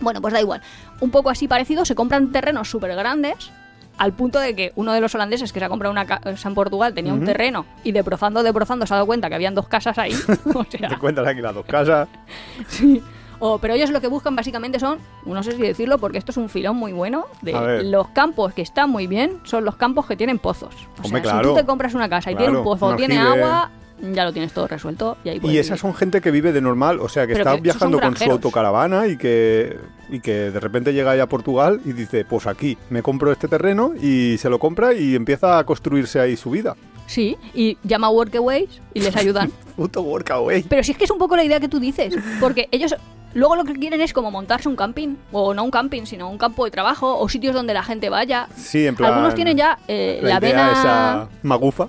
S3: Bueno, pues da igual. Un poco así parecido, se compran terrenos súper grandes. Al punto de que uno de los holandeses que se ha comprado una casa en Portugal tenía un terreno y de profando de profando se ha dado cuenta que habían dos casas ahí. *laughs* o *laughs* sea,
S4: Te cuentas aquí las dos casas. *laughs*
S3: sí. O- pero ellos lo que buscan básicamente son, no sé si decirlo porque esto es un filón muy bueno, de los campos que están muy bien son los campos que tienen pozos. O
S4: Hombre,
S3: sea,
S4: claro.
S3: si tú te compras una casa y tiene un pozo,
S4: un
S3: tiene agua, ya lo tienes todo resuelto y ahí
S4: Y esas
S3: vivir.
S4: son gente que vive de normal, o sea, que
S3: Pero
S4: está
S3: que
S4: viajando con su autocaravana y que, y que de repente llega ahí a Portugal y dice, pues aquí, me compro este terreno y se lo compra y empieza a construirse ahí su vida.
S3: Sí, y llama a Workaways y les ayudan. *laughs*
S4: Puto workaway.
S3: Pero si es que es un poco la idea que tú dices, porque ellos luego lo que quieren es como montarse un camping, o no un camping, sino un campo de trabajo, o sitios donde la gente vaya.
S4: Sí, en plan...
S3: Algunos tienen ya eh, la,
S4: la,
S3: vena
S4: esa magufa.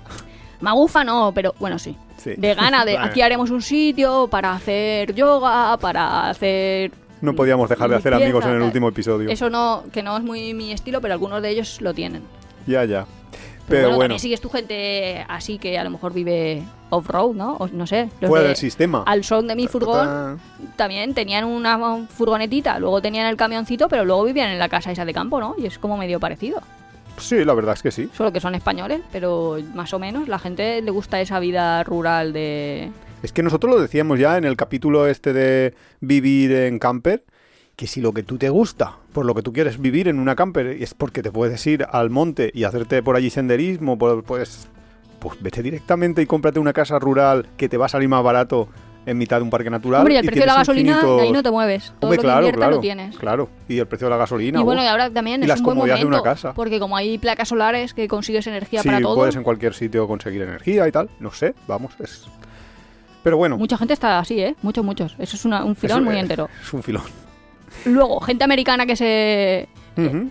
S3: magufa, no, pero bueno, sí.
S4: Sí.
S3: De gana, de *laughs* aquí haremos un sitio para hacer yoga, para hacer...
S4: No podíamos dejar de hacer amigos en el último episodio.
S3: Eso no, que no es muy mi estilo, pero algunos de ellos lo tienen.
S4: Ya, ya.
S3: Pero,
S4: Pero
S3: bueno,
S4: bueno,
S3: también sigues tu gente así que a lo mejor vive off-road, ¿no? O no sé. los
S4: fuera
S3: de-
S4: del sistema.
S3: Al son de mi furgón
S4: ta.
S3: también tenían una furgonetita, luego tenían el camioncito, pero luego vivían en la casa esa de campo, ¿no? Y es como medio parecido.
S4: Sí, la verdad es que sí.
S3: Solo que son españoles, pero más o menos la gente le gusta esa vida rural de...
S4: Es que nosotros lo decíamos ya en el capítulo este de vivir en camper, que si lo que tú te gusta, por lo que tú quieres vivir en una camper, es porque te puedes ir al monte y hacerte por allí senderismo, pues, pues, vete directamente y cómprate una casa rural que te va a salir más barato en mitad de un parque natural.
S3: Hombre, y el precio de la gasolina,
S4: infinitos-
S3: ahí no te mueves. Todo
S4: Hombre,
S3: lo que
S4: claro,
S3: inviertas
S4: claro,
S3: lo tienes.
S4: claro. Y el precio de la gasolina.
S3: Y bueno, y ahora también
S4: Y
S3: es
S4: las
S3: un buen
S4: comodidades de una casa.
S3: porque como hay placas solares que consigues energía
S4: sí,
S3: para todo,
S4: puedes en cualquier sitio conseguir energía y tal. No sé, vamos, es... Pero bueno,
S3: mucha gente está así, ¿eh? Muchos, muchos. Eso es una- un filón
S4: es-
S3: muy entero.
S4: Es un filón.
S3: Luego, gente americana que se...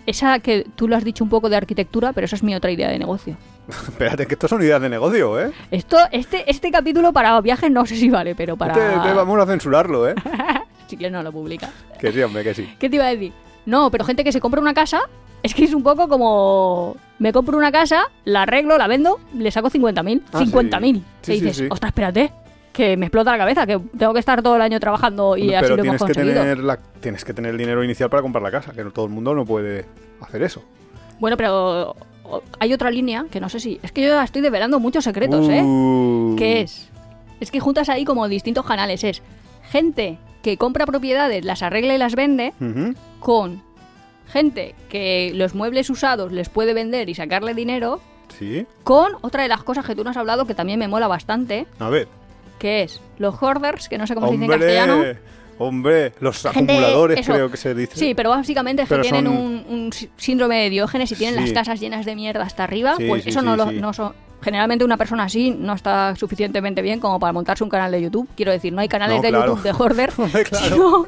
S3: Esa que tú lo has dicho un poco de arquitectura, pero esa es mi otra idea de negocio. *laughs*
S4: Espérate, que estos son ideas de negocio, ¿eh?
S3: Esto, este, este capítulo para viajes no sé si vale, pero para...
S4: Te, te vamos a censurarlo, ¿eh? *laughs*
S3: Si quieres no lo publicas.
S4: que sí, hombre, que sí.
S3: ¿Qué te iba a decir? No, pero gente que se compra una casa, es que es un poco como... Me compro una casa, la arreglo, la vendo, le saco 50.000.
S4: Ah,
S3: 50.000.
S4: sí.
S3: Y
S4: Sí, sí,
S3: dices,
S4: sí.
S3: ostras, espérate, que me explota la cabeza, que tengo que estar todo el año trabajando y así lo hemos
S4: tienes que,
S3: conseguido.
S4: tener la, tienes que tener el dinero inicial para comprar la casa, que no todo el mundo no puede hacer eso.
S3: Bueno, pero hay otra línea que no sé si... Es que yo ya estoy develando muchos secretos, ¿eh?
S4: Uh.
S3: ¿Qué es? Es que juntas ahí como distintos canales. Es gente que compra propiedades, las arregla y las vende con gente que los muebles usados les puede vender y sacarle dinero,
S4: Sí.
S3: con otra de las cosas que tú nos has hablado que también me mola bastante,
S4: A ver.
S3: que es los hoarders, que no sé cómo se dice en castellano.
S4: Hombre, los
S3: Gente-
S4: acumuladores
S3: eso.
S4: creo que se dice.
S3: Sí, pero básicamente es que
S4: Pero
S3: tienen
S4: son-
S3: un, un sí- síndrome de Diógenes y tienen
S4: Sí.
S3: las casas llenas de mierda hasta arriba,
S4: Sí,
S3: pues
S4: sí,
S3: eso no lo no son. Generalmente una persona así no está suficientemente bien como para montarse un canal de YouTube. Quiero decir, no hay canales
S4: No,
S3: de
S4: claro.
S3: YouTube de. *laughs*
S4: Hombre, claro.
S3: sino,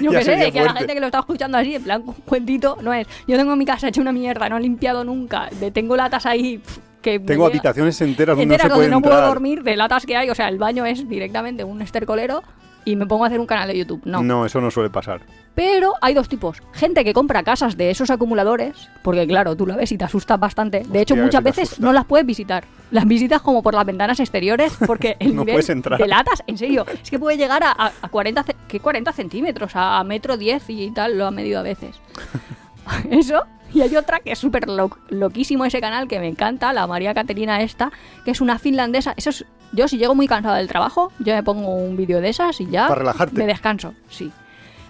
S3: yo *laughs* qué sé, que a la
S4: fuerte.
S3: gente que lo está escuchando así, en plan un cuentito, no es. Yo tengo mi casa hecha una mierda, no he limpiado nunca, tengo latas ahí que
S4: Tengo habitaciones enteras donde
S3: enteras
S4: no se puede
S3: donde no puedo dormir, de latas que hay, o sea, el baño es directamente un estercolero y me pongo a hacer un canal de YouTube. No.
S4: No, eso no suele pasar.
S3: Pero hay dos tipos. Gente que compra casas de esos acumuladores, porque claro, tú la ves y te asustas bastante. De hecho, muchas veces
S4: asusta.
S3: no las puedes visitar. Las visitas como por las ventanas exteriores, *laughs* porque el
S4: No
S3: nivel
S4: puedes entrar.
S3: de latas, en serio, es que puede llegar a, a- a 40, ce- ¿qué 40 centímetros, a metro 10 y tal, lo han medido a veces. *laughs* Eso. *laughs* Y hay otra que es súper lo- loquísimo ese canal que me encanta, la María Caterina esta, que es una finlandesa. Eso es, yo si llego muy cansada del trabajo, yo me pongo un vídeo de esas y ya
S4: Para relajarte.
S3: me descanso, sí.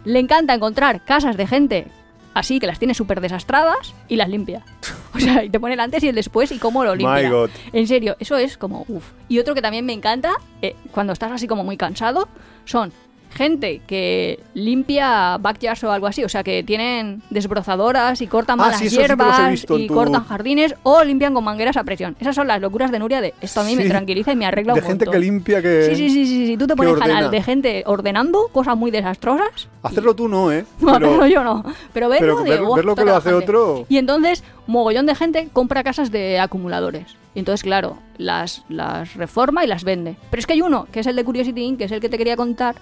S3: Le encanta encontrar casas de gente así que las tiene súper desastradas y las limpia. *laughs* O sea, y te pone el antes y el después y cómo lo limpia.
S4: My God.
S3: En serio, eso es como uff. Y otro que también me encanta, eh, cuando estás así como muy cansado, son gente que limpia backyards o algo así, o sea, que tienen desbrozadoras y cortan
S4: Ah,
S3: malas
S4: sí, sí
S3: hierbas y
S4: tu-
S3: cortan jardines o limpian con mangueras a presión. Esas son las locuras de Nuria de esto a mí me tranquiliza y me arregla
S4: De
S3: un
S4: gente
S3: montón.
S4: que limpia, que...
S3: Sí, sí, sí, sí, sí. Tú te pones canal de gente ordenando cosas muy desastrosas.
S4: Hacerlo tú no, ¿eh? *laughs*
S3: No,
S4: Pero-
S3: pero yo no. Pero verlo,
S4: pero
S3: de,
S4: ver-
S3: "Buah,
S4: ver lo que lo hace
S3: relajante".
S4: otro-
S3: Y entonces, mogollón de gente compra casas de acumuladores. Y entonces, claro, las, las reforma y las vende. Pero es que hay uno, que es el de Curiosity Inc., que es el que te quería contar,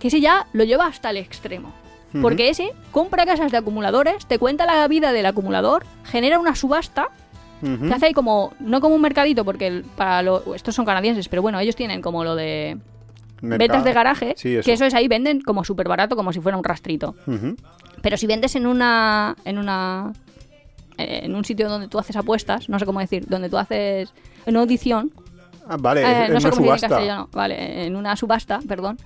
S3: que ese ya lo lleva hasta el extremo. Porque ese compra casas de acumuladores, te cuenta la vida del acumulador, genera una subasta, que hace ahí como, no como un mercadito, porque el- para lo- estos son canadienses, pero bueno, ellos tienen como lo de ventas de garaje,
S4: Sí, eso.
S3: que eso es ahí, venden como súper barato, como si fuera un rastrito. Pero si vendes en una. en una. Eh, en un sitio donde tú haces apuestas, no sé cómo decir, donde tú haces. en una audición,
S4: Ah, vale,
S3: eh,
S4: en
S3: no sé cómo en
S4: subasta.
S3: castellano, vale, en una subasta, perdón.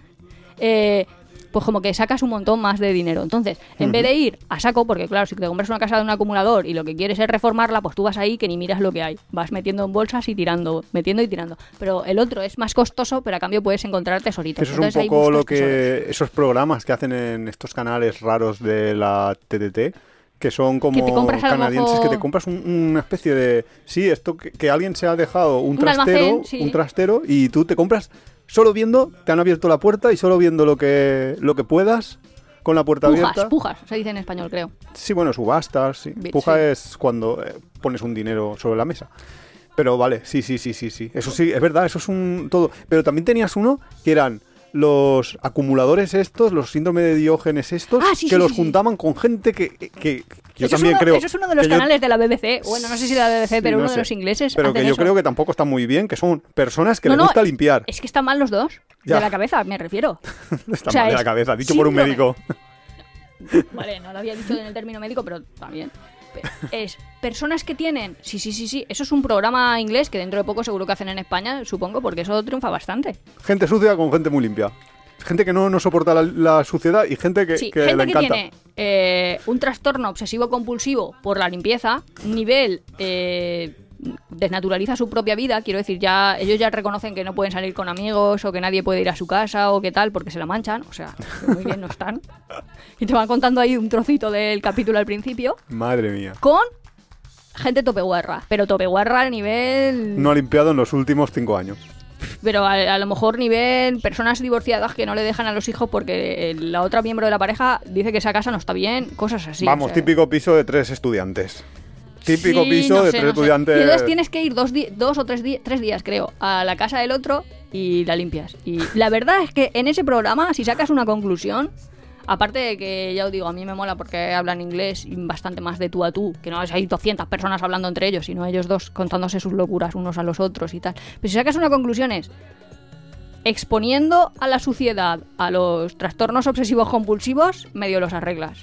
S3: eh, pues como que sacas un montón más de dinero. Entonces, en vez de ir a saco, porque claro, si te compras una casa de un acumulador y lo que quieres es reformarla, pues tú vas ahí que ni miras lo que hay. Vas metiendo en bolsas y tirando, metiendo y tirando. Pero el otro es más costoso, pero a cambio puedes encontrar tesoritos.
S4: Eso es un poco lo que
S3: tesoros.
S4: esos programas que hacen en estos canales raros de la TTT, que son como
S3: Que te
S4: canadienses,
S3: mejor-
S4: que te compras un- una especie de... Sí, esto que, que alguien se ha dejado un,
S3: Un
S4: trastero,
S3: almacén, sí.
S4: un trastero, y tú te compras solo viendo, te han abierto la puerta y solo viendo lo que, lo que puedas con la puerta
S3: Pujas,
S4: abierta.
S3: pujas, se dice en español, creo.
S4: Sí, bueno, subastas. Sí. Puja
S3: sí.
S4: es cuando eh, pones un dinero sobre la mesa. Pero vale, sí, sí, sí, sí, sí. Eso sí, es verdad, eso es un todo. Pero también tenías uno que eran los acumuladores estos, los síndrome de Diógenes estos,
S3: Ah, sí,
S4: que
S3: sí,
S4: los
S3: sí,
S4: juntaban con gente que, que- que yo
S3: eso,
S4: también
S3: uno,
S4: creo.
S3: eso es uno de los
S4: yo-
S3: canales de la BBC. Bueno, no sé si de la BBC, pero
S4: no
S3: uno
S4: sé.
S3: de los ingleses.
S4: Pero que yo
S3: eso.
S4: creo que tampoco está muy bien, que son personas que
S3: No,
S4: les
S3: no,
S4: gusta limpiar.
S3: Es que están mal los dos.
S4: Ya.
S3: De la cabeza, me refiero. *laughs*
S4: Está
S3: o sea,
S4: mal de la cabeza, dicho por un médico. *laughs*
S3: Vale, no lo había dicho en el término médico, pero también. Es personas que tienen. Sí, sí, sí, sí. Eso es un programa inglés que dentro de poco seguro que hacen en España, supongo, porque eso triunfa bastante.
S4: Gente sucia con gente muy limpia. Gente que no, no soporta la, la suciedad y gente que,
S3: Sí,
S4: que le
S3: gente que
S4: encanta.
S3: tiene eh, un trastorno obsesivo-compulsivo por la limpieza, nivel eh, desnaturaliza su propia vida, quiero decir, ya ellos ya reconocen que no pueden salir con amigos o que nadie puede ir a su casa o qué tal porque se la manchan, o sea, que muy bien no están. Y te van contando ahí un trocito del capítulo al principio
S4: Madre mía.
S3: con gente topeguarra, pero topeguarra a nivel...
S4: No ha limpiado en los últimos cinco años.
S3: Pero a, a lo mejor nivel personas divorciadas que no le dejan a los hijos porque eh, la otra miembro de la pareja dice que esa casa no está bien, cosas así.
S4: Vamos,
S3: o sea.
S4: típico piso de tres estudiantes. Típico
S3: Sí,
S4: piso
S3: no
S4: de
S3: sé,
S4: tres
S3: no sé.
S4: estudiantes.
S3: Y entonces tienes que ir dos, dos o tres, tres días, creo, a la casa del otro y la limpias. Y la verdad es que en ese programa, si sacas una conclusión, aparte de que ya os digo, a mí me mola porque hablan inglés bastante más de tú a tú, que no hay 200 personas hablando entre ellos, sino ellos dos contándose sus locuras unos a los otros y tal. Pero si sacas una conclusión es exponiendo a la suciedad a los trastornos obsesivos compulsivos, medio los arreglas.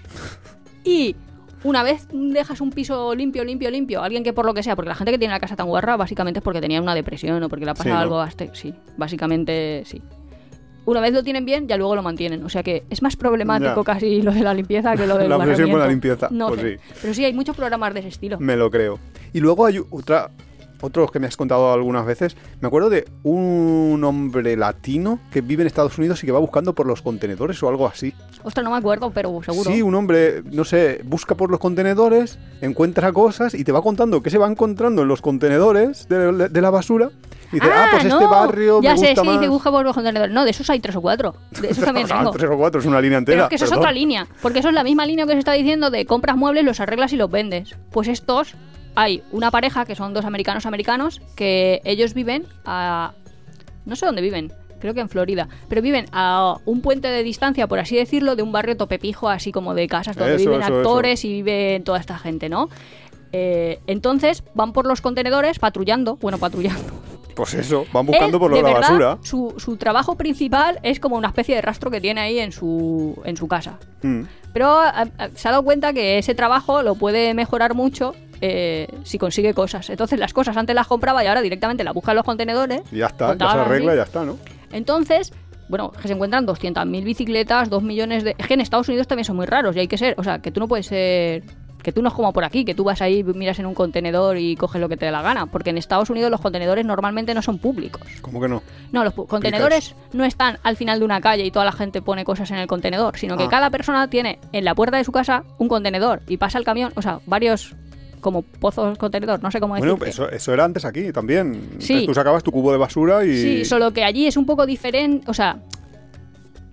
S3: Y una vez dejas un piso limpio, limpio, limpio, alguien que por lo que sea, porque la gente que tiene la casa tan guarra básicamente es porque tenía una depresión o porque le ha pasado
S4: Sí, ¿no?
S3: algo, baste- sí, básicamente sí. una vez lo tienen bien, ya luego lo mantienen. O sea que es más problemático
S4: Ya.
S3: casi lo de la limpieza que lo *laughs* del
S4: La obsesión con la limpieza,
S3: No
S4: pues
S3: sé.
S4: sí.
S3: Pero sí, hay muchos programas de ese estilo.
S4: Me lo creo. Y luego hay otra, otros que me has contado algunas veces. Me acuerdo de un hombre latino que vive en Estados Unidos y que va buscando por los contenedores o algo así.
S3: Ostras, no me acuerdo, pero seguro.
S4: Sí, un hombre, no sé, busca por los contenedores, encuentra cosas y te va contando qué se va encontrando en los contenedores de, de la basura. Y dice, ah, pues este
S3: no,
S4: barrio
S3: Ya
S4: me
S3: sé,
S4: gusta
S3: sí,
S4: más.
S3: que busca por los contenedores. No, de esos hay tres o cuatro. De esos también *laughs*
S4: Ah,
S3: tengo.
S4: tres o cuatro, es una línea entera.
S3: Pero es que eso es otra línea. Porque eso es la misma línea que se está diciendo de compras muebles, los arreglas y los vendes. Pues estos, hay una pareja que son dos americanos americanos que ellos viven a. No sé dónde viven. Creo que en Florida. Pero viven a un puente de distancia, por así decirlo, de un barrio topepijo, así como de casas donde
S4: Eso,
S3: viven
S4: eso,
S3: actores y viven toda esta gente, ¿no? Eh, entonces van por los contenedores patrullando, bueno, patrullando,
S4: Pues eso, van buscando
S3: él,
S4: por lo
S3: de
S4: de la
S3: verdad,
S4: basura.
S3: Su, su trabajo principal es como una especie de rastro que tiene ahí en su, en su casa.
S4: Mm.
S3: Pero a- a- se ha dado cuenta que ese trabajo lo puede mejorar mucho eh, si consigue cosas. Entonces las cosas antes las compraba y ahora directamente las busca en los contenedores.
S4: Y ya está, ya se arregla y ya está, ¿no?
S3: Entonces, bueno, que se encuentran 200.000 bicicletas, 2 millones de... Es que en Estados Unidos también son muy raros y hay que ser... O sea, que tú no puedes ser... Que tú no es como por aquí, que tú vas ahí, miras en un contenedor y coges lo que te dé la gana. Porque en Estados Unidos los contenedores normalmente no son públicos.
S4: ¿Cómo que no?
S3: No, los contenedores no están al final de una calle y toda la gente pone cosas en el contenedor, sino que
S4: Ah.
S3: cada persona tiene en la puerta de su casa un contenedor y pasa el camión, o sea, varios como pozos contenedor, no sé cómo
S4: Bueno,
S3: decirte.
S4: eso, eso era antes aquí también.
S3: Sí.
S4: Entonces tú sacabas tu cubo de basura y...
S3: Sí, solo que allí es un poco diferente, o sea,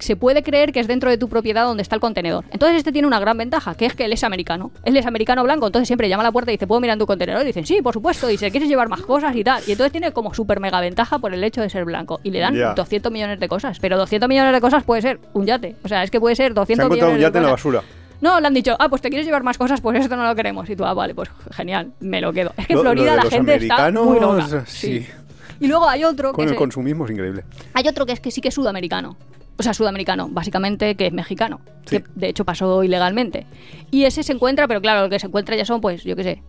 S3: se puede creer que es dentro de tu propiedad donde está el contenedor. Entonces este tiene una gran ventaja, que es que él es americano. Él es americano blanco, entonces siempre llama a la puerta y dice, ¿puedo mirar en tu contenedor? Y dicen, sí, por supuesto, y se quieres llevar más cosas y tal. Y entonces tiene como súper mega ventaja por el hecho de ser blanco. Y le dan
S4: Ya.
S3: 200 millones de cosas. Pero 200 millones de cosas puede ser un yate. O sea, es que puede ser
S4: Se
S3: 200
S4: ha encontrado
S3: millones
S4: un yate
S3: de
S4: en la
S3: cosas.
S4: basura.
S3: No, le han dicho, ah, pues te quieres llevar más cosas, pues esto no lo queremos. Y tú, ah, vale, pues genial, me lo quedo. Es que en
S4: Lo- lo
S3: Florida la gente está muy loca.
S4: americanos, sí.
S3: Y luego hay otro que
S4: Con el consumismo es increíble.
S3: hay otro que es que sí que es sudamericano. O sea, sudamericano, básicamente que es mexicano.
S4: Sí.
S3: Que de hecho pasó ilegalmente. Y ese se encuentra, pero claro, lo que se encuentra ya son, pues, yo qué sé,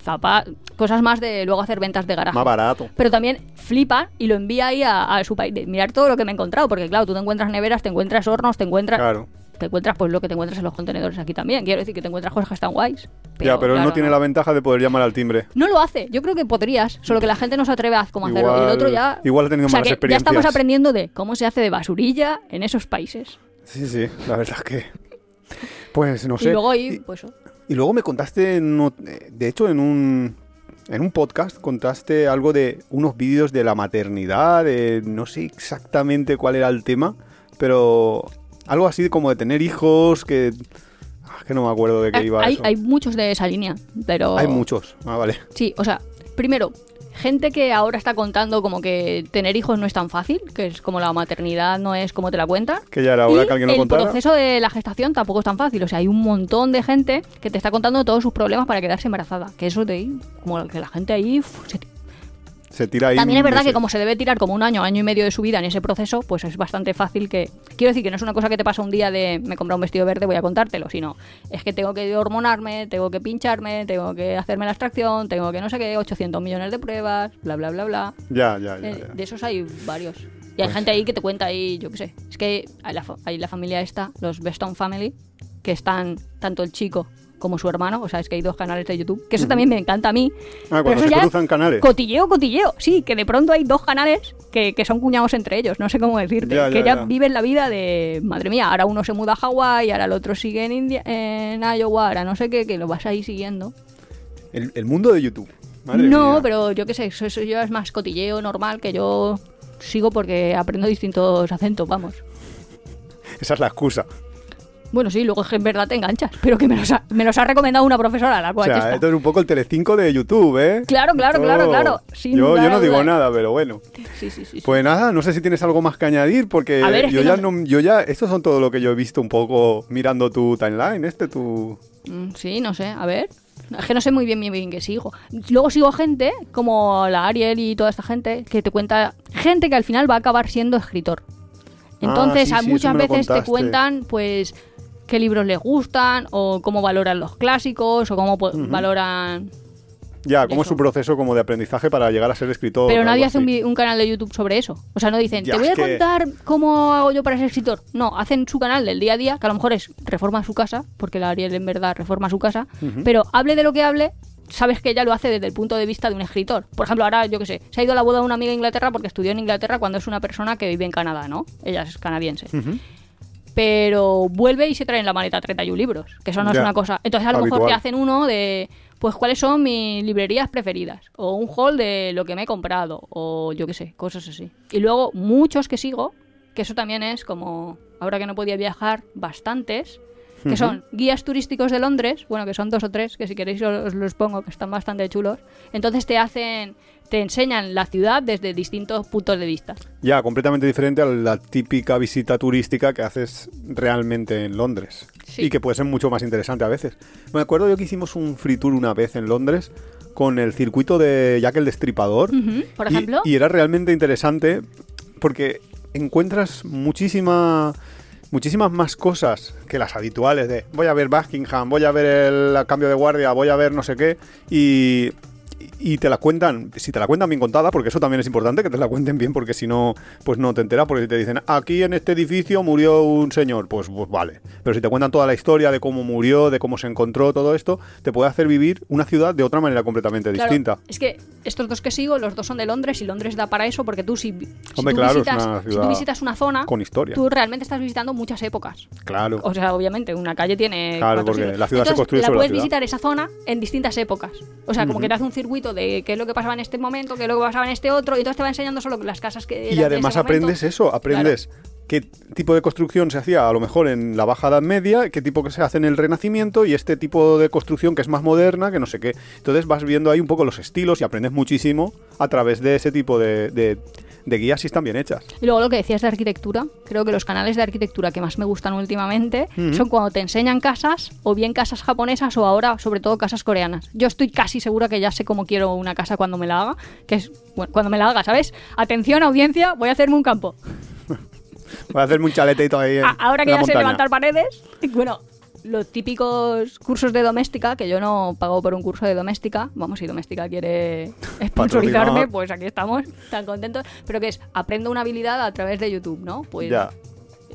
S3: zapa cosas más de luego hacer ventas de garaje.
S4: Más barato.
S3: Pero también flipa y lo envía ahí a, a su país. Mirar todo lo que me he encontrado, porque claro, tú te encuentras neveras, te encuentras hornos, te encuentras.
S4: Claro.
S3: Te encuentras pues lo que te encuentras en los contenedores aquí también. Quiero decir que te encuentras cosas que están guays.
S4: ya, pero él no tiene la ventaja de poder llamar al timbre.
S3: no lo hace. Yo creo que podrías, solo que la gente no se atreve a cómo hacerlo. Y el
S4: Igual-
S3: otro ya.
S4: igual ha tenido
S3: o sea,
S4: malas
S3: que Ya
S4: experiencias.
S3: estamos aprendiendo de cómo se hace de basurilla en esos países.
S4: Sí, sí, la verdad es que... Pues no
S3: y
S4: sé.
S3: luego ahí,
S4: Y-
S3: pues. oh,
S4: Y luego me contaste, en ot- eh, de hecho, en un, en un podcast contaste algo de unos vídeos de la maternidad, de- no sé exactamente cuál era el tema, pero algo así como de tener hijos, que... ah, que no me acuerdo de qué iba
S3: hay,
S4: eso.
S3: hay muchos de esa línea, pero.
S4: Hay muchos. Ah, vale.
S3: Sí, o sea, primero, gente que ahora está contando como que tener hijos no es tan fácil, que es como la maternidad no es como te la cuentan.
S4: Que ya era hora
S3: y
S4: que alguien lo
S3: el proceso de la gestación tampoco es tan fácil. O sea, hay un montón de gente que te está contando todos sus problemas para quedarse embarazada. Que eso de ahí, como que la gente ahí uf, se
S4: Se tira ahí
S3: También es verdad que como se debe tirar como un año, año y medio de su vida en ese proceso, pues es bastante fácil que... Quiero decir que no es una cosa que te pasa un día de me compra un vestido verde, voy a contártelo, sino es que tengo que hormonarme, tengo que pincharme, tengo que hacerme la extracción, tengo que no sé qué, 800 millones de pruebas, bla, bla, bla, bla.
S4: Ya, ya, ya.
S3: Eh,
S4: ya.
S3: de esos hay varios. Y hay
S4: Pues-
S3: gente ahí que te cuenta ahí, yo qué sé. Es que hay la, hay la familia esta, los Beston Family, que están tanto el chico como su hermano. O sea, es que hay dos canales de YouTube. Que eso también me encanta a mí.
S4: Ah,
S3: Pero
S4: cuando se cruzan canales.
S3: Cotilleo, cotilleo. Sí, que de pronto hay dos canales que, que son cuñados entre ellos. No sé cómo decirte.
S4: Ya,
S3: que
S4: ya,
S3: ya,
S4: ya.
S3: viven la vida de. Madre mía, ahora uno se muda a Hawái, ahora el otro sigue en, India, en Iowa, ahora no sé qué, que lo vas ahí siguiendo.
S4: El, el mundo de YouTube. Madre
S3: no,
S4: mía.
S3: pero yo qué sé, eso, eso ya es más cotilleo normal que yo sigo porque aprendo distintos acentos, vamos.
S4: Esa es la excusa.
S3: Bueno, sí, luego es que en verdad te enganchas, pero que me los ha, me los ha recomendado una profesora, la
S4: O
S3: cual
S4: sea, esto es un poco el Telecinco de YouTube, ¿eh?
S3: Claro, claro, claro, claro. Sin
S4: Yo, no digo
S3: duda.
S4: nada, pero bueno.
S3: Sí, sí, sí.
S4: Pues nada, no sé si tienes algo más que añadir, porque
S3: ver,
S4: yo
S3: que
S4: ya
S3: no-
S4: no, yo ya, estos son todo lo que yo he visto un poco mirando tu timeline, este, tu...
S3: Mm, Sí, no sé, a ver. Es que no sé muy bien, bien, qué sigo. Luego sigo gente como la Ariel y toda esta gente que te cuenta. Gente que al final va a acabar siendo escritor. Entonces,
S4: Ah, sí,
S3: a
S4: sí, eso
S3: muchas veces te cuentan, pues, qué libros les gustan, o cómo valoran los clásicos, o cómo valoran
S4: Ya,
S3: de
S4: como es su proceso como de aprendizaje para llegar a ser escritor.
S3: Pero nadie hace un, un canal de YouTube sobre eso. O sea, no dicen,
S4: Ya,
S3: te voy a
S4: que-
S3: contar cómo hago yo para ser escritor. No, hacen su canal del día a día, que a lo mejor es reforma su casa, porque la Ariel en verdad reforma su casa, pero hable de lo que hable, sabes que ella lo hace desde el punto de vista de un escritor. Por ejemplo, ahora, yo qué sé, se ha ido a la boda de una amiga a Inglaterra porque estudió en Inglaterra cuando es una persona que vive en Canadá, ¿no? Ella es canadiense.
S4: Ujú.
S3: Pero vuelve y se trae en la maleta 31 libros, que eso no
S4: Ya.
S3: es una cosa. Entonces a lo mejor te hacen uno de, pues, cuáles son mis librerías preferidas, o un haul de lo que me he comprado, o yo qué sé, cosas así. Y luego muchos que sigo, que eso también es como, ahora que no podía viajar, bastantes, que son guías turísticos de Londres, bueno, que son dos o tres, que si queréis os os los pongo, que están bastante chulos. Entonces te hacen, te enseñan la ciudad desde distintos puntos de vista.
S4: Ya, completamente diferente a la típica visita turística que haces realmente en Londres.
S3: Sí.
S4: Y que puede ser mucho más interesante a veces. Me acuerdo yo que hicimos un free tour una vez en Londres con el circuito de Jack el Destripador.
S3: Por
S4: Y-
S3: ejemplo.
S4: Y, era realmente interesante porque encuentras muchísima, muchísimas más cosas que las habituales de voy a ver Buckingham, voy a ver el cambio de guardia, voy a ver no sé qué. Y, y te la cuentan, si te la cuentan bien contada, porque eso también es importante, que te la cuenten bien, porque si no, pues no te enteras, porque si te dicen, aquí en este edificio murió un señor, pues, pues vale. Pero si te cuentan toda la historia de cómo murió, de cómo se encontró, todo esto, te puede hacer vivir una ciudad de otra manera completamente
S3: Claro,
S4: distinta.
S3: Es que estos dos que sigo, los dos son de Londres y Londres da para eso porque tú si, si
S4: Hombre,
S3: tú
S4: claro,
S3: visitas,
S4: una
S3: si tú visitas una zona,
S4: con historia.
S3: tú realmente estás visitando muchas épocas.
S4: Claro.
S3: O sea, obviamente, una calle tiene.
S4: Claro, porque
S3: siglos.
S4: la ciudad se construye
S3: la
S4: sobre la
S3: puedes
S4: ciudad.
S3: visitar esa zona en distintas épocas. O sea, como que te hace un circuito de qué es lo que pasaba en este momento, qué es lo que pasaba en este otro, y entonces te va enseñando solo las casas que. eran
S4: Y
S3: de
S4: además
S3: ese
S4: aprendes eso, aprendes qué tipo de construcción se hacía a lo mejor en la Baja Edad Media, qué tipo que se hace en el Renacimiento y este tipo de construcción que es más moderna, que no sé qué. Entonces vas viendo ahí un poco los estilos y aprendes muchísimo a través de ese tipo de, de- de guías si están bien hechas.
S3: Y luego lo que decías de arquitectura, creo que los canales de arquitectura que más me gustan últimamente son cuando te enseñan casas, o bien casas japonesas, o ahora sobre todo casas coreanas. Yo estoy casi segura que ya sé cómo quiero una casa cuando me la haga, que es bueno, cuando me la haga, ¿sabes? Atención audiencia, voy a hacerme un campo. *laughs*
S4: Voy a hacerme un chaletito ahí en,
S3: ahora
S4: en
S3: que
S4: la
S3: ya sé
S4: montaña.
S3: levantar paredes, bueno, los típicos cursos de doméstica, que yo no pago por un curso de doméstica, vamos, si doméstica quiere *laughs* sponsorizarme, pues aquí estamos, tan contentos, pero que es, aprendo una habilidad a través de YouTube, ¿no? Pues
S4: Ya.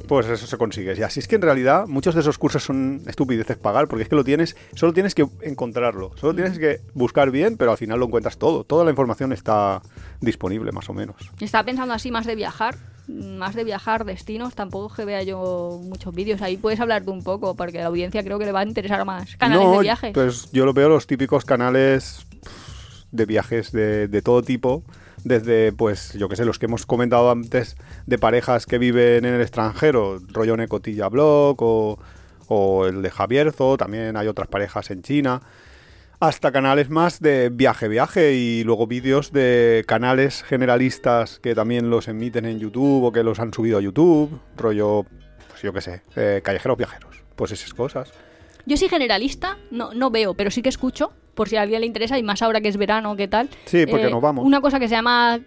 S4: Pues eso se consigue. Y así es que en realidad muchos de esos cursos son estupideces pagar, porque es que lo tienes, solo tienes que encontrarlo, solo tienes que buscar bien, pero al final lo encuentras todo. Toda la información está disponible, más o menos.
S3: Estaba pensando así más de viajar, más de viajar, destinos, tampoco que vea yo muchos vídeos. Ahí puedes hablar tú un poco, porque a la audiencia creo que le va a interesar más canales
S4: no,
S3: de viajes.
S4: Pues yo lo veo los típicos canales de viajes de, de todo tipo. Desde, pues, yo que sé, los que hemos comentado antes de parejas que viven en el extranjero, rollo Necotilla Blog o, o el de Javierzo, también hay otras parejas en China, hasta canales más de viaje-viaje y luego vídeos de canales generalistas que también los emiten en YouTube o que los han subido a YouTube, rollo, pues yo que sé, eh, callejeros viajeros, pues esas cosas.
S3: Yo soy generalista, no, no veo, pero sí que escucho, por si a alguien le interesa, y más ahora que es verano, ¿qué tal?
S4: Sí, porque nos vamos.
S3: Una cosa que se llama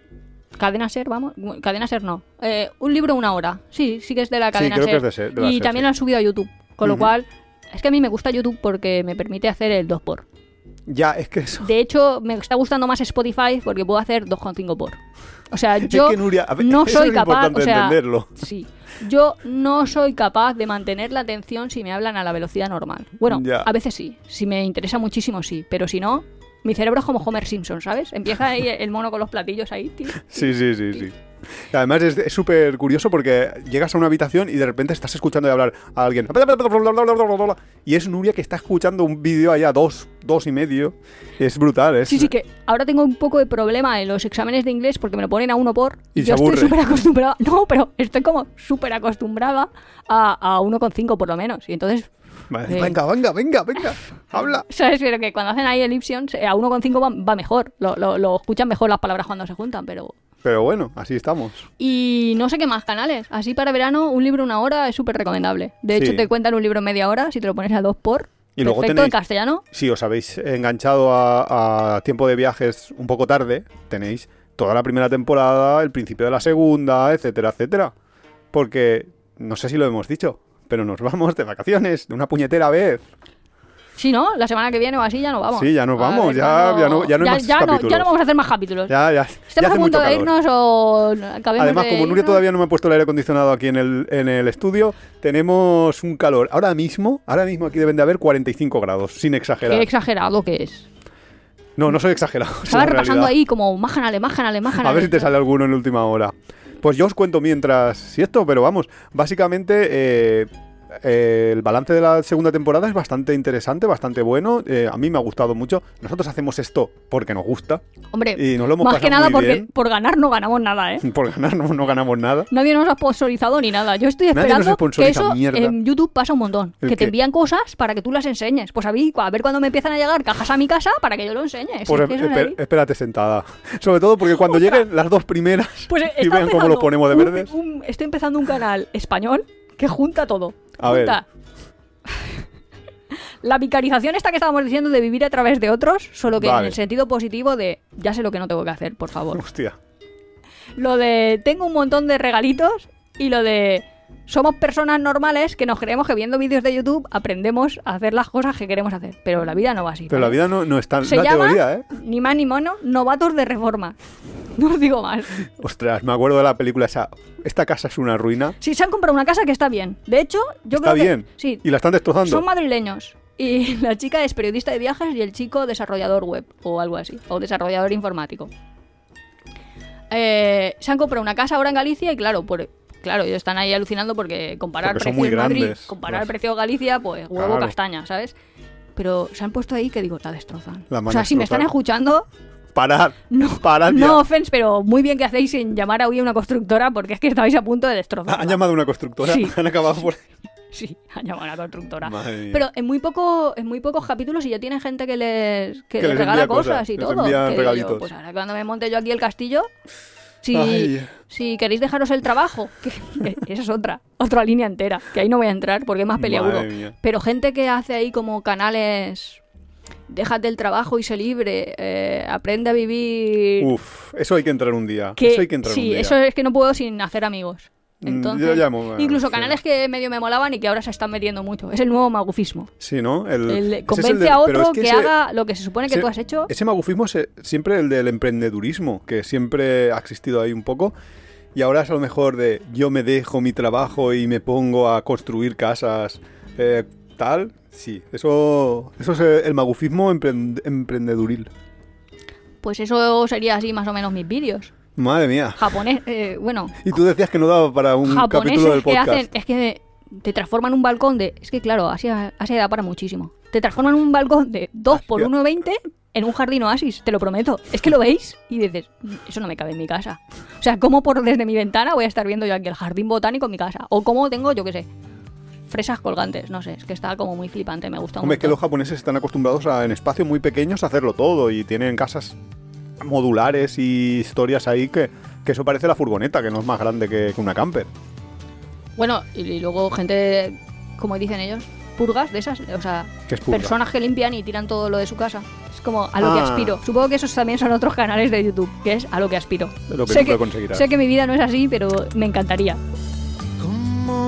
S3: Cadena Ser, vamos. Cadena Ser no. Eh, un libro una hora. Sí, sí que es de la
S4: Sí,
S3: cadena
S4: creo
S3: Ser.
S4: que es de Ser- de
S3: y
S4: Ser,
S3: también
S4: sí.
S3: lo han subido a YouTube. Con lo cual, es que a mí me gusta YouTube porque me permite hacer el 2 por.
S4: Ya, es que eso...
S3: De hecho, me está gustando más Spotify porque puedo hacer 2,5 por. O sea, *laughs* yo
S4: que, Nuria, a ver,
S3: no soy
S4: es
S3: capaz, o sea,
S4: entenderlo.
S3: sí, yo no soy capaz de mantener la atención si me hablan a la velocidad normal. Bueno,
S4: Ya.
S3: a veces sí, si me interesa muchísimo sí, pero si no, mi cerebro es como Homer Simpson, ¿sabes? Empieza ahí el mono con los platillos ahí, tío. *laughs*
S4: Sí, sí, sí, sí. Además es súper curioso porque llegas a una habitación y de repente estás escuchando de hablar a alguien. Y es Nuria que está escuchando un vídeo allá dos, dos y medio. Es brutal, es...
S3: Sí, sí, que ahora tengo un poco de problema en los exámenes de inglés porque me lo ponen a uno por.
S4: Y
S3: yo
S4: se
S3: estoy súper acostumbrada. *laughs* No, pero estoy como súper acostumbrada a, a 1,5 por lo menos. Y entonces,
S4: Vale,
S3: Eh.
S4: Venga, venga, venga, venga. Habla. *laughs*
S3: ¿sabes? Pero que cuando hacen ahí el Ipsions, eh, a 1,5 va, va mejor. Lo, lo- lo escuchan mejor las palabras cuando se juntan, pero.
S4: Pero bueno, así estamos.
S3: Y no sé qué más canales. Así para verano, un libro una hora es súper recomendable. De hecho,
S4: Sí.
S3: te cuentan un libro en media hora si te lo pones a dos por.
S4: Y luego tenéis-
S3: en castellano.
S4: Si os habéis enganchado a, a tiempo de viajes un poco tarde, tenéis toda la primera temporada, el principio de la segunda, etcétera, etcétera. Porque no sé si lo hemos dicho, pero nos vamos de vacaciones de una puñetera vez.
S3: Sí, ¿no? La semana que viene o así ya no vamos.
S4: Sí, ya nos
S3: A
S4: vamos,
S3: ver
S4: ya- no- ya no hay más
S3: ya no,
S4: capítulos.
S3: ya no vamos a hacer más capítulos.
S4: Ya, ya. hace
S3: a punto de irnos o
S4: Además,
S3: de
S4: como Nuria todavía no me ha puesto el aire acondicionado aquí en el, en el estudio, tenemos un calor. Ahora mismo, ahora mismo aquí deben de haber 45 grados, sin exagerar.
S3: Qué exagerado que es.
S4: No, no soy exagerado. es
S3: Estaba *laughs* repasando
S4: realidad.
S3: ahí como májanale, májanale, májanale.
S4: A ver si te sale alguno en última hora. Pues yo os cuento mientras si esto, pero vamos, básicamente eh, eh, el balance de la segunda temporada es bastante interesante, bastante bueno. eh, a mí me ha gustado mucho. Nosotros hacemos esto porque nos gusta
S3: Hombre,
S4: y nos lo hemos
S3: más
S4: pasado
S3: que nada
S4: muy
S3: porque
S4: bien.
S3: por ganar no ganamos nada, ¿eh? *laughs*
S4: Por ganar no, no ganamos nada.
S3: Nadie nos ha sponsorizado ni nada. Yo estoy esperando que eso
S4: mierda.
S3: en YouTube pasa un montón.
S4: ¿El
S3: Que te envían cosas para que tú las enseñes. Pues a mí, a ver cuando me empiezan a llegar cajas a mi casa para que yo lo enseñe.
S4: Pues
S3: es
S4: espérate sentada. *laughs* Sobre todo porque cuando lleguen las dos primeras
S3: Pues *laughs*
S4: y vean cómo lo ponemos de verdes.
S3: un- estoy empezando un canal español que junta todo.
S4: A ver.
S3: Junta La vicarización esta que estábamos diciendo de vivir a través de otros, solo que
S4: Vale.
S3: en el sentido positivo de ya sé lo que no tengo que hacer, por favor.
S4: Hostia.
S3: Lo de tengo un montón de regalitos y lo de somos personas normales que nos creemos que viendo vídeos de YouTube aprendemos a hacer las cosas que queremos hacer. Pero la vida no va así.
S4: Pero la vida no, no es tan
S3: Se
S4: una
S3: llama,
S4: teoría, ¿eh?
S3: ni más ni mono, novatos de reforma. No os digo más.
S4: Ostras, me acuerdo de la película esa. Esta casa es una ruina.
S3: Si se han comprado una casa que está bien. De hecho, yo
S4: Está
S3: creo
S4: bien.
S3: que sí,
S4: Y la están destrozando.
S3: son madrileños. Y *laughs* la chica es periodista de viajes y el chico desarrollador web o algo así, o desarrollador informático. Eh, se han comprado una casa ahora en Galicia y claro, por, claro, ellos están ahí alucinando porque comparar
S4: Porque son
S3: precio
S4: muy
S3: en Madrid,
S4: grandes.
S3: comparar
S4: Pues-
S3: precio Galicia, pues huevo
S4: Claro.
S3: castaña, ¿sabes? Pero se han puesto ahí que digo, la destrozan.
S4: La
S3: o sea, si me están escuchando,
S4: Parad.
S3: no,
S4: Parad ya.
S3: no offense, pero muy bien que hacéis en llamar a hoy a una constructora porque es que estabais a punto de destrozar.
S4: Han llamado a una constructora.
S3: Sí.
S4: Han acabado por. *laughs*
S3: Sí, han llamado a una constructora. Pero en muy poco, en muy pocos capítulos y ya tiene gente que les, que
S4: Que
S3: les
S4: les
S3: regala cosas,
S4: cosas,
S3: y
S4: les
S3: todo.
S4: envían regalitos.
S3: yo, pues ahora cuando me monte yo aquí el castillo, si, si queréis dejaros el trabajo, *laughs* que, esa es otra, otra línea entera, que ahí no voy a entrar porque es más
S4: mía.
S3: Pero gente que hace ahí como canales, déjate el trabajo y sé libre, eh, aprende a vivir.
S4: Uf, eso hay que entrar un día.
S3: que-
S4: eso hay que entrar
S3: sí,
S4: un día.
S3: eso es que no puedo sin hacer amigos.
S4: Mm,
S3: Entonces,
S4: yo llamo,
S3: incluso
S4: sí.
S3: canales que medio me molaban y que ahora se están metiendo mucho. Es el nuevo magufismo.
S4: Sí, ¿no? El,
S3: El- convence
S4: el de-
S3: a otro
S4: es
S3: que,
S4: ese-
S3: haga lo que se supone que
S4: ese-
S3: tú has hecho.
S4: Ese magufismo es eh, siempre el del emprendedurismo, que siempre ha existido ahí un poco. Y ahora es a lo mejor de yo me dejo mi trabajo y me pongo a construir casas, eh, tal. Sí, eso, eso es eh, el magufismo empren- emprendeduril.
S3: Pues eso sería así más o menos mis vídeos.
S4: Madre mía.
S3: Japonés, eh, bueno,
S4: Y tú decías que no daba para un capítulo del
S3: que
S4: podcast.
S3: hacen, es que te transforman un balcón de, es que claro, Asia, Asia da para muchísimo. Te transforman un balcón de 2 por
S4: Asia.
S3: 1,20 en un jardín oasis, te lo prometo. Es que lo veis y dices, eso no me cabe en mi casa. O sea, ¿cómo por desde mi ventana voy a estar viendo yo aquí el jardín botánico en mi casa? O cómo tengo, yo qué sé, fresas colgantes, no sé, es que está como muy flipante, me gusta
S4: Hombre, es
S3: mucho.
S4: que los japoneses están acostumbrados a en espacios muy pequeños a hacerlo todo y tienen casas modulares y historias ahí que, que eso parece la furgoneta, que no es más grande que, que una camper.
S3: Bueno, y, y luego gente, como dicen ellos, purgas de esas, o sea,
S4: ¿Qué es
S3: personas que limpian y tiran todo lo de su casa. Es como a lo que
S4: Ah.
S3: aspiro. Supongo que esos también son otros canales de YouTube, que es a lo que aspiro.
S4: Lo que
S3: sé, que, sé que mi vida no es así, pero me encantaría.
S2: Como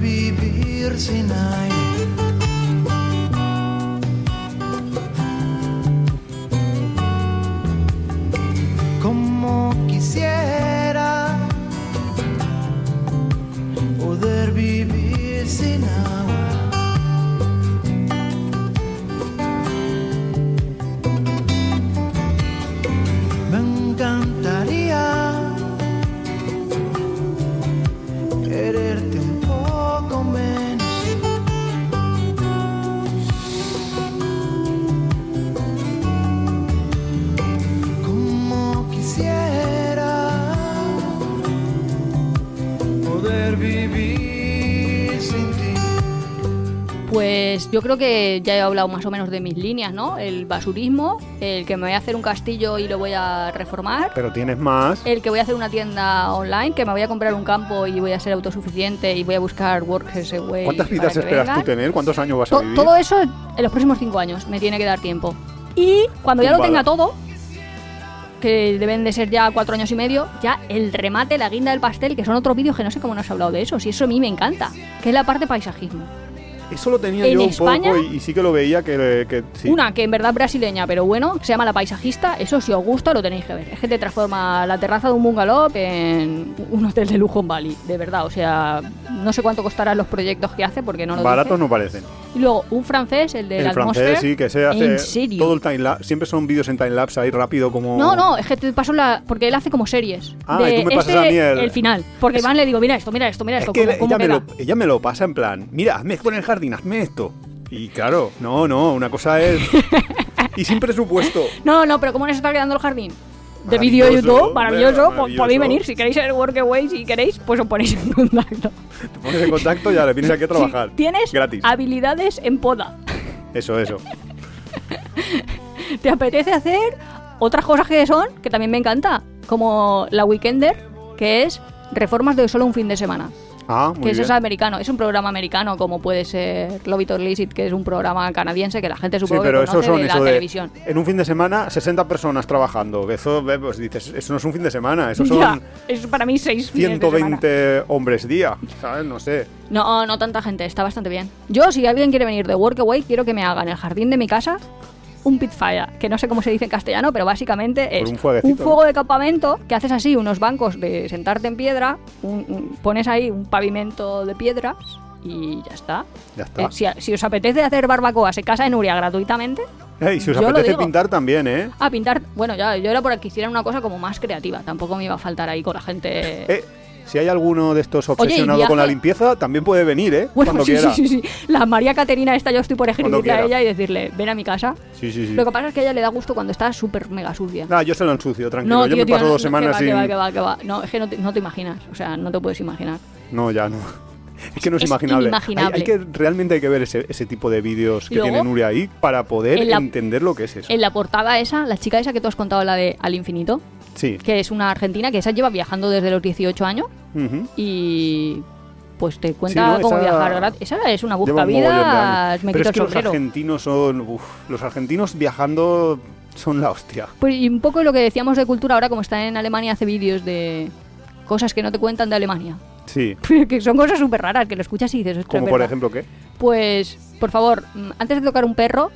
S2: vivir sin aire. Como quisiera poder vivir sin agua.
S3: Pues yo creo que ya he hablado más o menos de mis líneas, ¿no? El basurismo, el que me voy a hacer un castillo y lo voy a reformar.
S4: Pero tienes más.
S3: El que voy a hacer una tienda online, que me voy a comprar un campo y voy a ser autosuficiente y voy a buscar WorkSWay.
S4: ¿Cuántas
S3: para
S4: vidas
S3: que
S4: esperas tú tener? ¿Cuántos años vas a vivir?
S3: todo eso en los próximos cinco años me tiene que dar tiempo. Y cuando ya lo tenga todo, que deben de ser ya cuatro años y medio, ya el remate, la guinda del pastel, que son otros vídeos que no sé cómo nos ha hablado de eso, si eso a mí me encanta, que es la parte paisajismo.
S4: Eso lo tenía
S3: En
S4: yo un
S3: España-
S4: poco y, y sí que lo veía que, que sí.
S3: Una que en verdad es brasileña, pero bueno, que se llama La Paisajista. Eso, si os gusta, lo tenéis que ver. Es que te transforma la terraza de un bungalow en un hotel de lujo en Bali, de verdad. O sea, no sé cuánto costarán los proyectos que hace porque no lo
S4: Baratos no parecen.
S3: Y luego un francés, el de
S4: el francés sí, que se hace todo el timelapse. Siempre son vídeos en timelapse ahí rápido como...
S3: No, no, es que te paso la. Porque él hace como series.
S4: Ah,
S3: de
S4: y tú me pasas
S3: este,
S4: a mí el-
S3: final. Porque Iván le digo, mira esto, mira esto, mira
S4: Es
S3: esto.
S4: que
S3: ¿cómo-
S4: ella,
S3: cómo
S4: me lo, ella me lo pasa en plan, mira, hazme en el hazme esto. Y claro, no, no, una cosa es... *laughs* y sin presupuesto.
S3: No, no, pero ¿cómo nos está quedando el jardín? De vídeo de YouTube, maravilloso.
S4: maravilloso.
S3: Podéis venir, si queréis el Workaway, si queréis, pues os ponéis en contacto.
S4: Te pones en contacto y ya le vienes aquí a trabajar.
S3: Si tienes
S4: Gratis.
S3: habilidades en poda.
S4: Eso, eso.
S3: ¿Te apetece hacer otras cosas que son, que también me encanta? Como la Weekender, que es reformas de solo un fin de semana.
S4: Ah, muy
S3: que eso
S4: bien.
S3: es americano, es un programa americano como puede ser Love It or Lease It, que es un programa canadiense que la gente
S4: Sí,
S3: supongo
S4: pero
S3: que
S4: eso
S3: conoce
S4: son
S3: de la
S4: eso de
S3: televisión.
S4: en un fin de semana 60 personas trabajando. Eso, pues dices, eso no es un fin de semana, eso son
S3: Ya, es para mí seis fines de semana.
S4: 120 hombres día, ¿sabes? No sé.
S3: No, no tanta gente, está bastante bien. Yo, si alguien quiere venir de Workaway, quiero que me haga en el jardín de mi casa un pitfire, que no sé cómo se dice en castellano, pero básicamente es
S4: un
S3: fuego de campamento que haces así, unos bancos de sentarte en piedra, un- un- pones ahí un pavimento de piedras y ya está.
S4: Ya está.
S3: Eh, si, si os apetece hacer barbacoa, se casa en Nuria gratuitamente.
S4: Ey, si os
S3: yo
S4: apetece pintar también, ¿eh?
S3: A pintar, bueno, ya, yo era por que hicieran una cosa como más creativa, tampoco me iba a faltar ahí con la gente.
S4: Eh, Si hay alguno de estos
S3: Oye, ¿y
S4: obsesionado con la limpieza, también puede venir, ¿eh?
S3: Bueno,
S4: Cuando
S3: sí,
S4: quiera.
S3: sí, sí, sí. La María Caterina esta yo estoy por escribirle a ella y decirle, ven a mi casa.
S4: Sí, sí, sí.
S3: Lo que pasa es que a ella le da gusto cuando está súper mega sucia.
S4: Ah, yo se lo ensucio, tranquilo.
S3: No,
S4: yo
S3: tío,
S4: me paso dos
S3: no,
S4: semanas
S3: que
S4: sin...
S3: va, que va, que va, que va. No, es que no te, no te imaginas. O sea, no te puedes imaginar.
S4: No, ya no. *laughs* Es que no es,
S3: Es
S4: imaginable.
S3: inimaginable.
S4: Hay, hay que, realmente hay que ver ese, ese tipo de vídeos que
S3: luego,
S4: tiene Nuria ahí para poder
S3: la-
S4: entender lo que es eso.
S3: En la portada esa, la chica esa que tú has contado, la de Al Infinito,
S4: Sí.
S3: que es una argentina que esa lleva viajando desde los 18 años y pues te cuenta
S4: Sí, ¿no?
S3: cómo
S4: Esa-
S3: viajar gratis. Esa es una
S4: Lleva un
S3: me
S4: Pero
S3: quito
S4: es que
S3: el
S4: los argentinos son... uf, los argentinos viajando son la hostia.
S3: Pues y un poco lo que decíamos de cultura ahora, como está en Alemania, hace vídeos de cosas que no te cuentan de Alemania.
S4: Sí. *laughs*
S3: que son cosas súper raras, que lo escuchas y dices, "Ostras,
S4: Como por
S3: verdad".
S4: ejemplo, ¿qué?
S3: Pues, por favor, antes de tocar un perro,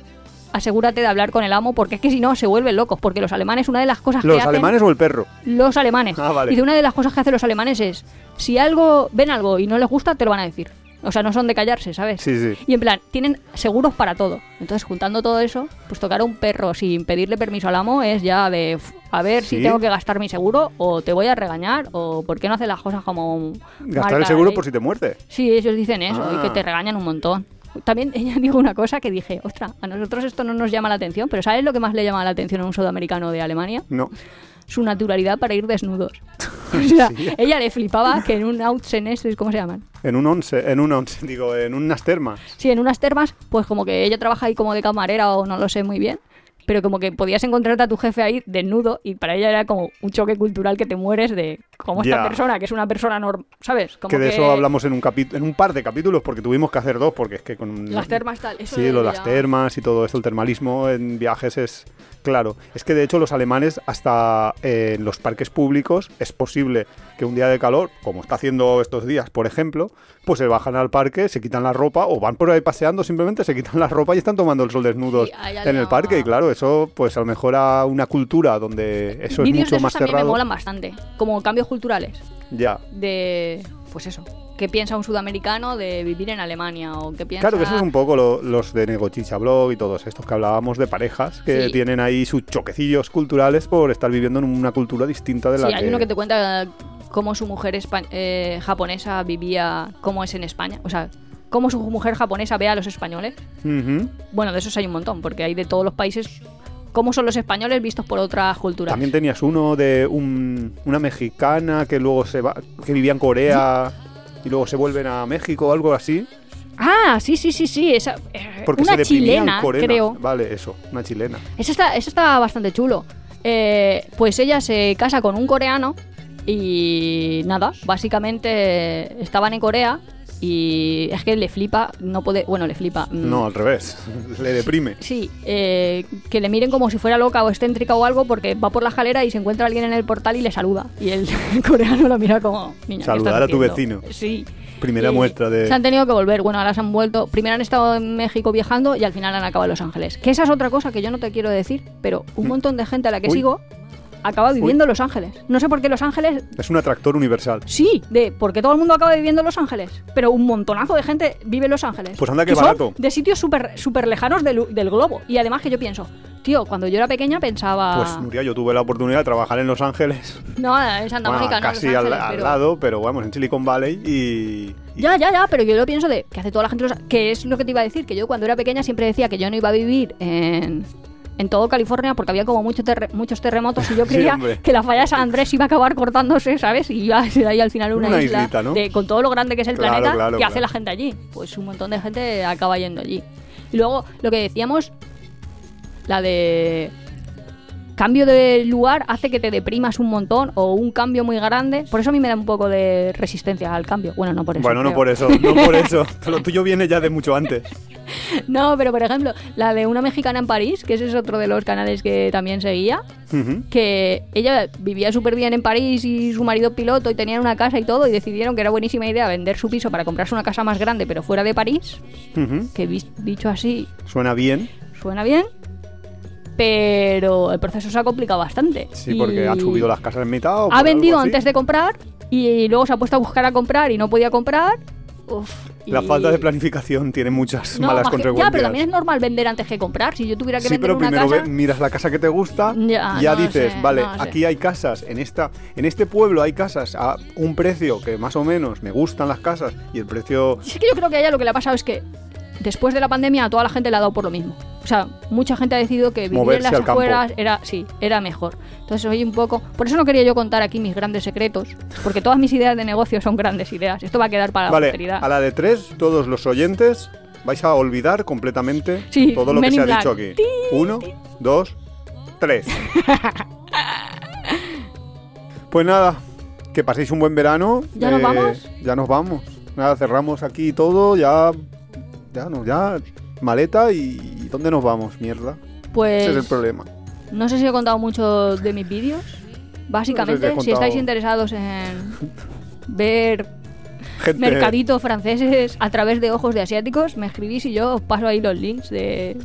S3: asegúrate de hablar con el amo, porque es que si no se vuelven locos. Porque los alemanes, una de las cosas que
S4: ¿Los
S3: hacen.
S4: alemanes o el perro?
S3: Los alemanes.
S4: Ah, vale.
S3: Dice, una de las cosas que hacen los alemanes es: si algo, ven algo y no les gusta, te lo van a decir. O sea, no son de callarse, ¿sabes?
S4: Sí, sí.
S3: Y en plan, tienen seguros para todo. Entonces, juntando todo eso, pues tocar a un perro sin pedirle permiso al amo es ya de, "Uf, a ver si tengo que gastar mi seguro o te voy a regañar o por qué no hace las cosas como...
S4: Gastar el seguro
S3: ley".
S4: por si te muerde.
S3: Sí, ellos dicen eso y que
S4: Ah.
S3: te regañan un montón. También ella *laughs* dijo una cosa que dije, ostras, a nosotros esto no nos llama la atención, pero ¿sabes lo que más le llama la atención a un sudamericano de Alemania?
S4: No.
S3: Su naturalidad para ir desnudos. *laughs* *laughs* O sea, ella le flipaba que en un Outsenes, ¿cómo se llaman?
S4: En un once, en un once, digo, en unas termas.
S3: Sí, en unas termas, pues como que ella trabaja ahí como de camarera o no lo sé muy bien. Pero como que podías encontrarte a tu jefe ahí desnudo y para ella era como un choque cultural que te mueres de cómo esta
S4: Ya.
S3: persona, que es una persona normal, ¿sabes? Como
S4: que de eso hablamos en un en un par de capítulos porque tuvimos que hacer dos porque es que con
S3: Las termas tal, eso
S4: sí lo de las termas y todo esto el termalismo en viajes es claro. Es que de hecho los alemanes hasta eh, en los parques públicos es posible que un día de calor como está haciendo estos días por ejemplo pues se bajan al parque se quitan la ropa o van por ahí paseando simplemente se quitan la ropa y están tomando el sol desnudos
S3: Sí,
S4: en el parque. Y claro eso pues a lo mejor a una cultura donde eso es
S3: Vídeos de
S4: mucho
S3: esos
S4: más
S3: me
S4: cerrado.
S3: molan bastante, como culturales
S4: ya
S3: de, pues eso, qué piensa un sudamericano de vivir en Alemania o qué piensa...
S4: Claro que eso es un poco lo- los de Negochicha Blog y todos estos que hablábamos de parejas que
S3: Sí.
S4: tienen ahí sus choquecillos culturales por estar viviendo en una cultura distinta de la
S3: Sí,
S4: que...
S3: hay uno que te cuenta cómo su mujer eh, japonesa vivía, cómo es en España, o sea, cómo su mujer japonesa ve a los españoles.
S4: Ujú.
S3: Bueno, de esos hay un montón, porque hay de todos los países cómo son los españoles vistos por otras culturas.
S4: También tenías uno de un- una mexicana que luego se va, que vivía en Corea y luego se vuelven a México o algo así.
S3: Ah, sí, sí, sí, sí, esa, eh,
S4: Porque
S3: una
S4: se
S3: chilena,
S4: coreana.
S3: creo.
S4: Vale, eso, una chilena.
S3: Eso está, eso está bastante chulo. Eh, pues ella se casa con un coreano y nada, básicamente estaban en Corea Y es que le flipa, no puede, bueno, le flipa. mm,
S4: No, al revés. *laughs* Le deprime.
S3: Sí, eh, que le miren como si fuera loca o excéntrica o algo porque va por la escalera y se encuentra alguien en el portal y le saluda. Y el *laughs* coreano lo mira como, niña, ¿qué
S4: Saludar a tu
S3: haciendo?".
S4: vecino.
S3: Sí.
S4: Primera
S3: Y
S4: muestra de-
S3: Se han tenido que volver. Bueno, ahora se han vuelto. Primero han estado en México viajando y al final han acabado en Los Ángeles. Que esa es otra cosa que yo no te quiero decir, pero un montón de gente a la que
S4: Mm. Uy.
S3: sigo acaba viviendo en Los Ángeles. No sé por qué Los Ángeles
S4: Es un atractor universal.
S3: Sí, de porque todo el mundo acaba viviendo en Los Ángeles, pero un montonazo de gente vive en Los Ángeles.
S4: Pues anda que barato.
S3: De sitios súper súper lejanos del, del globo. Y además que yo pienso, tío, cuando yo era pequeña pensaba...
S4: Pues Nuria, yo tuve la oportunidad de trabajar en Los Ángeles.
S3: no, en Santa
S4: Bueno,
S3: Mónica, no,
S4: casi
S3: Los
S4: al,
S3: Ángeles,
S4: al
S3: pero-
S4: lado, pero vamos, en Silicon Valley y...
S3: Ya, ya, ya, pero yo lo pienso de que hace toda la gente... en Los- Que es lo que te iba a decir, que yo cuando era pequeña siempre decía que yo no iba a vivir en... En todo California, porque había como mucho terre- muchos terremotos y yo *laughs* creía que la falla de San Andrés iba a acabar cortándose, ¿sabes? Y iba a ser ahí al final una,
S4: Una
S3: isla
S4: islita, ¿no?
S3: de- con todo lo grande que es el
S4: Claro,
S3: planeta,
S4: claro,
S3: ¿qué hace
S4: claro.
S3: la gente allí? Pues un montón de gente acaba yendo allí. Y luego, lo que decíamos, la de cambio de lugar hace que te deprimas un montón o un cambio muy grande. Por eso a mí me da un poco de resistencia al cambio. Bueno, no por eso.
S4: Bueno, no
S3: creo.
S4: por eso, no por eso. *laughs* Lo tuyo viene ya de mucho antes.
S3: No, pero por ejemplo, la de una mexicana en París, que ese es otro de los canales que también seguía,
S4: Ujú.
S3: que ella vivía súper bien en París y su marido piloto y tenían una casa y todo y decidieron que era buenísima idea vender su piso para comprarse una casa más grande pero fuera de París,
S4: Ujú.
S3: que vis- dicho así
S4: Suena bien.
S3: suena bien, pero el proceso se ha complicado bastante.
S4: Sí, porque han subido las casas en mitad. o
S3: Ha vendido antes de comprar y luego se ha puesto a buscar a comprar y no podía comprar. Uf,
S4: La
S3: y-
S4: falta de planificación tiene muchas
S3: No,
S4: malas
S3: que-
S4: consecuencias.
S3: Ya, pero también es normal vender antes que comprar. Si yo tuviera que
S4: Sí,
S3: vender
S4: pero
S3: una
S4: primero
S3: casa...
S4: ve- miras la casa que te gusta,
S3: Ya,
S4: ya
S3: no
S4: dices,
S3: sé,
S4: vale,
S3: no sé.
S4: aquí hay casas, en esta, en este pueblo hay casas a un precio que más o menos me gustan las casas y el precio
S3: Sí, Es que yo creo que a ella lo que le ha pasado es que después de la pandemia a toda la gente le ha dado por lo mismo. O sea, mucha gente ha decidido que vivir
S4: Moverse
S3: en las
S4: campo.
S3: afueras era, sí, era mejor. Entonces oye un poco... Por eso no quería yo contar aquí mis grandes secretos, porque todas mis ideas de negocio son grandes ideas. Esto va a quedar para la posteridad.
S4: a la de tres, todos los oyentes vais a olvidar completamente
S3: Sí,
S4: todo lo que se ha dicho aquí. Uno, dos, tres. *laughs* pues nada, que paséis un buen verano. Eh,
S3: ¿Ya nos vamos?
S4: Ya nos vamos. Nada, cerramos aquí todo, ya. Ya, no, ya. Maleta y. ¿Dónde nos vamos? Mierda.
S3: Pues
S4: Ese es el problema.
S3: no sé si he contado mucho de mis vídeos. Básicamente,
S4: No sé si
S3: estáis interesados en ver
S4: Gente.
S3: mercaditos franceses a través de ojos de asiáticos, me escribís y yo os paso ahí los links de,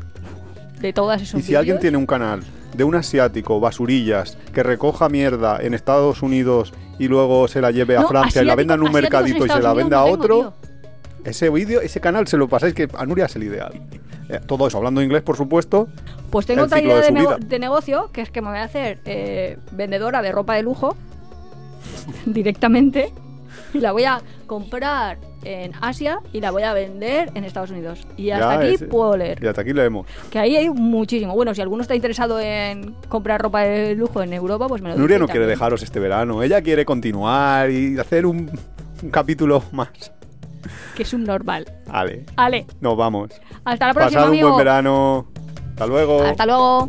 S3: de todas esos
S4: Y si alguien tiene un canal de un asiático, basurillas, que recoja mierda en Estados Unidos y luego se la lleve a
S3: No,
S4: Francia y la venda en un mercadito y se la
S3: en
S4: venda a otro, ese vídeo, ese canal se lo pasáis que a Nuria es el ideal. Eh, todo eso hablando inglés, por supuesto.
S3: Pues tengo otra idea
S4: de
S3: de,
S4: su
S3: nego-
S4: vida.
S3: de negocio, que es que me voy a hacer eh, vendedora de ropa de lujo *laughs* directamente y la voy a comprar en Asia y la voy a vender en Estados Unidos. Y hasta
S4: Ya,
S3: aquí
S4: ese-
S3: puedo leer.
S4: Y hasta aquí leemos.
S3: Que ahí hay muchísimo. Bueno, si alguno está interesado en comprar ropa de lujo en Europa, pues me lo
S4: Nuria no quiere dejaros este verano. Ella quiere continuar y hacer un, un capítulo más.
S3: Que es un normal.
S4: Vale,
S3: Ale,
S4: nos vamos.
S3: hasta la próxima,
S4: Pasad un
S3: amigo.
S4: buen verano. Hasta luego.
S3: Hasta luego.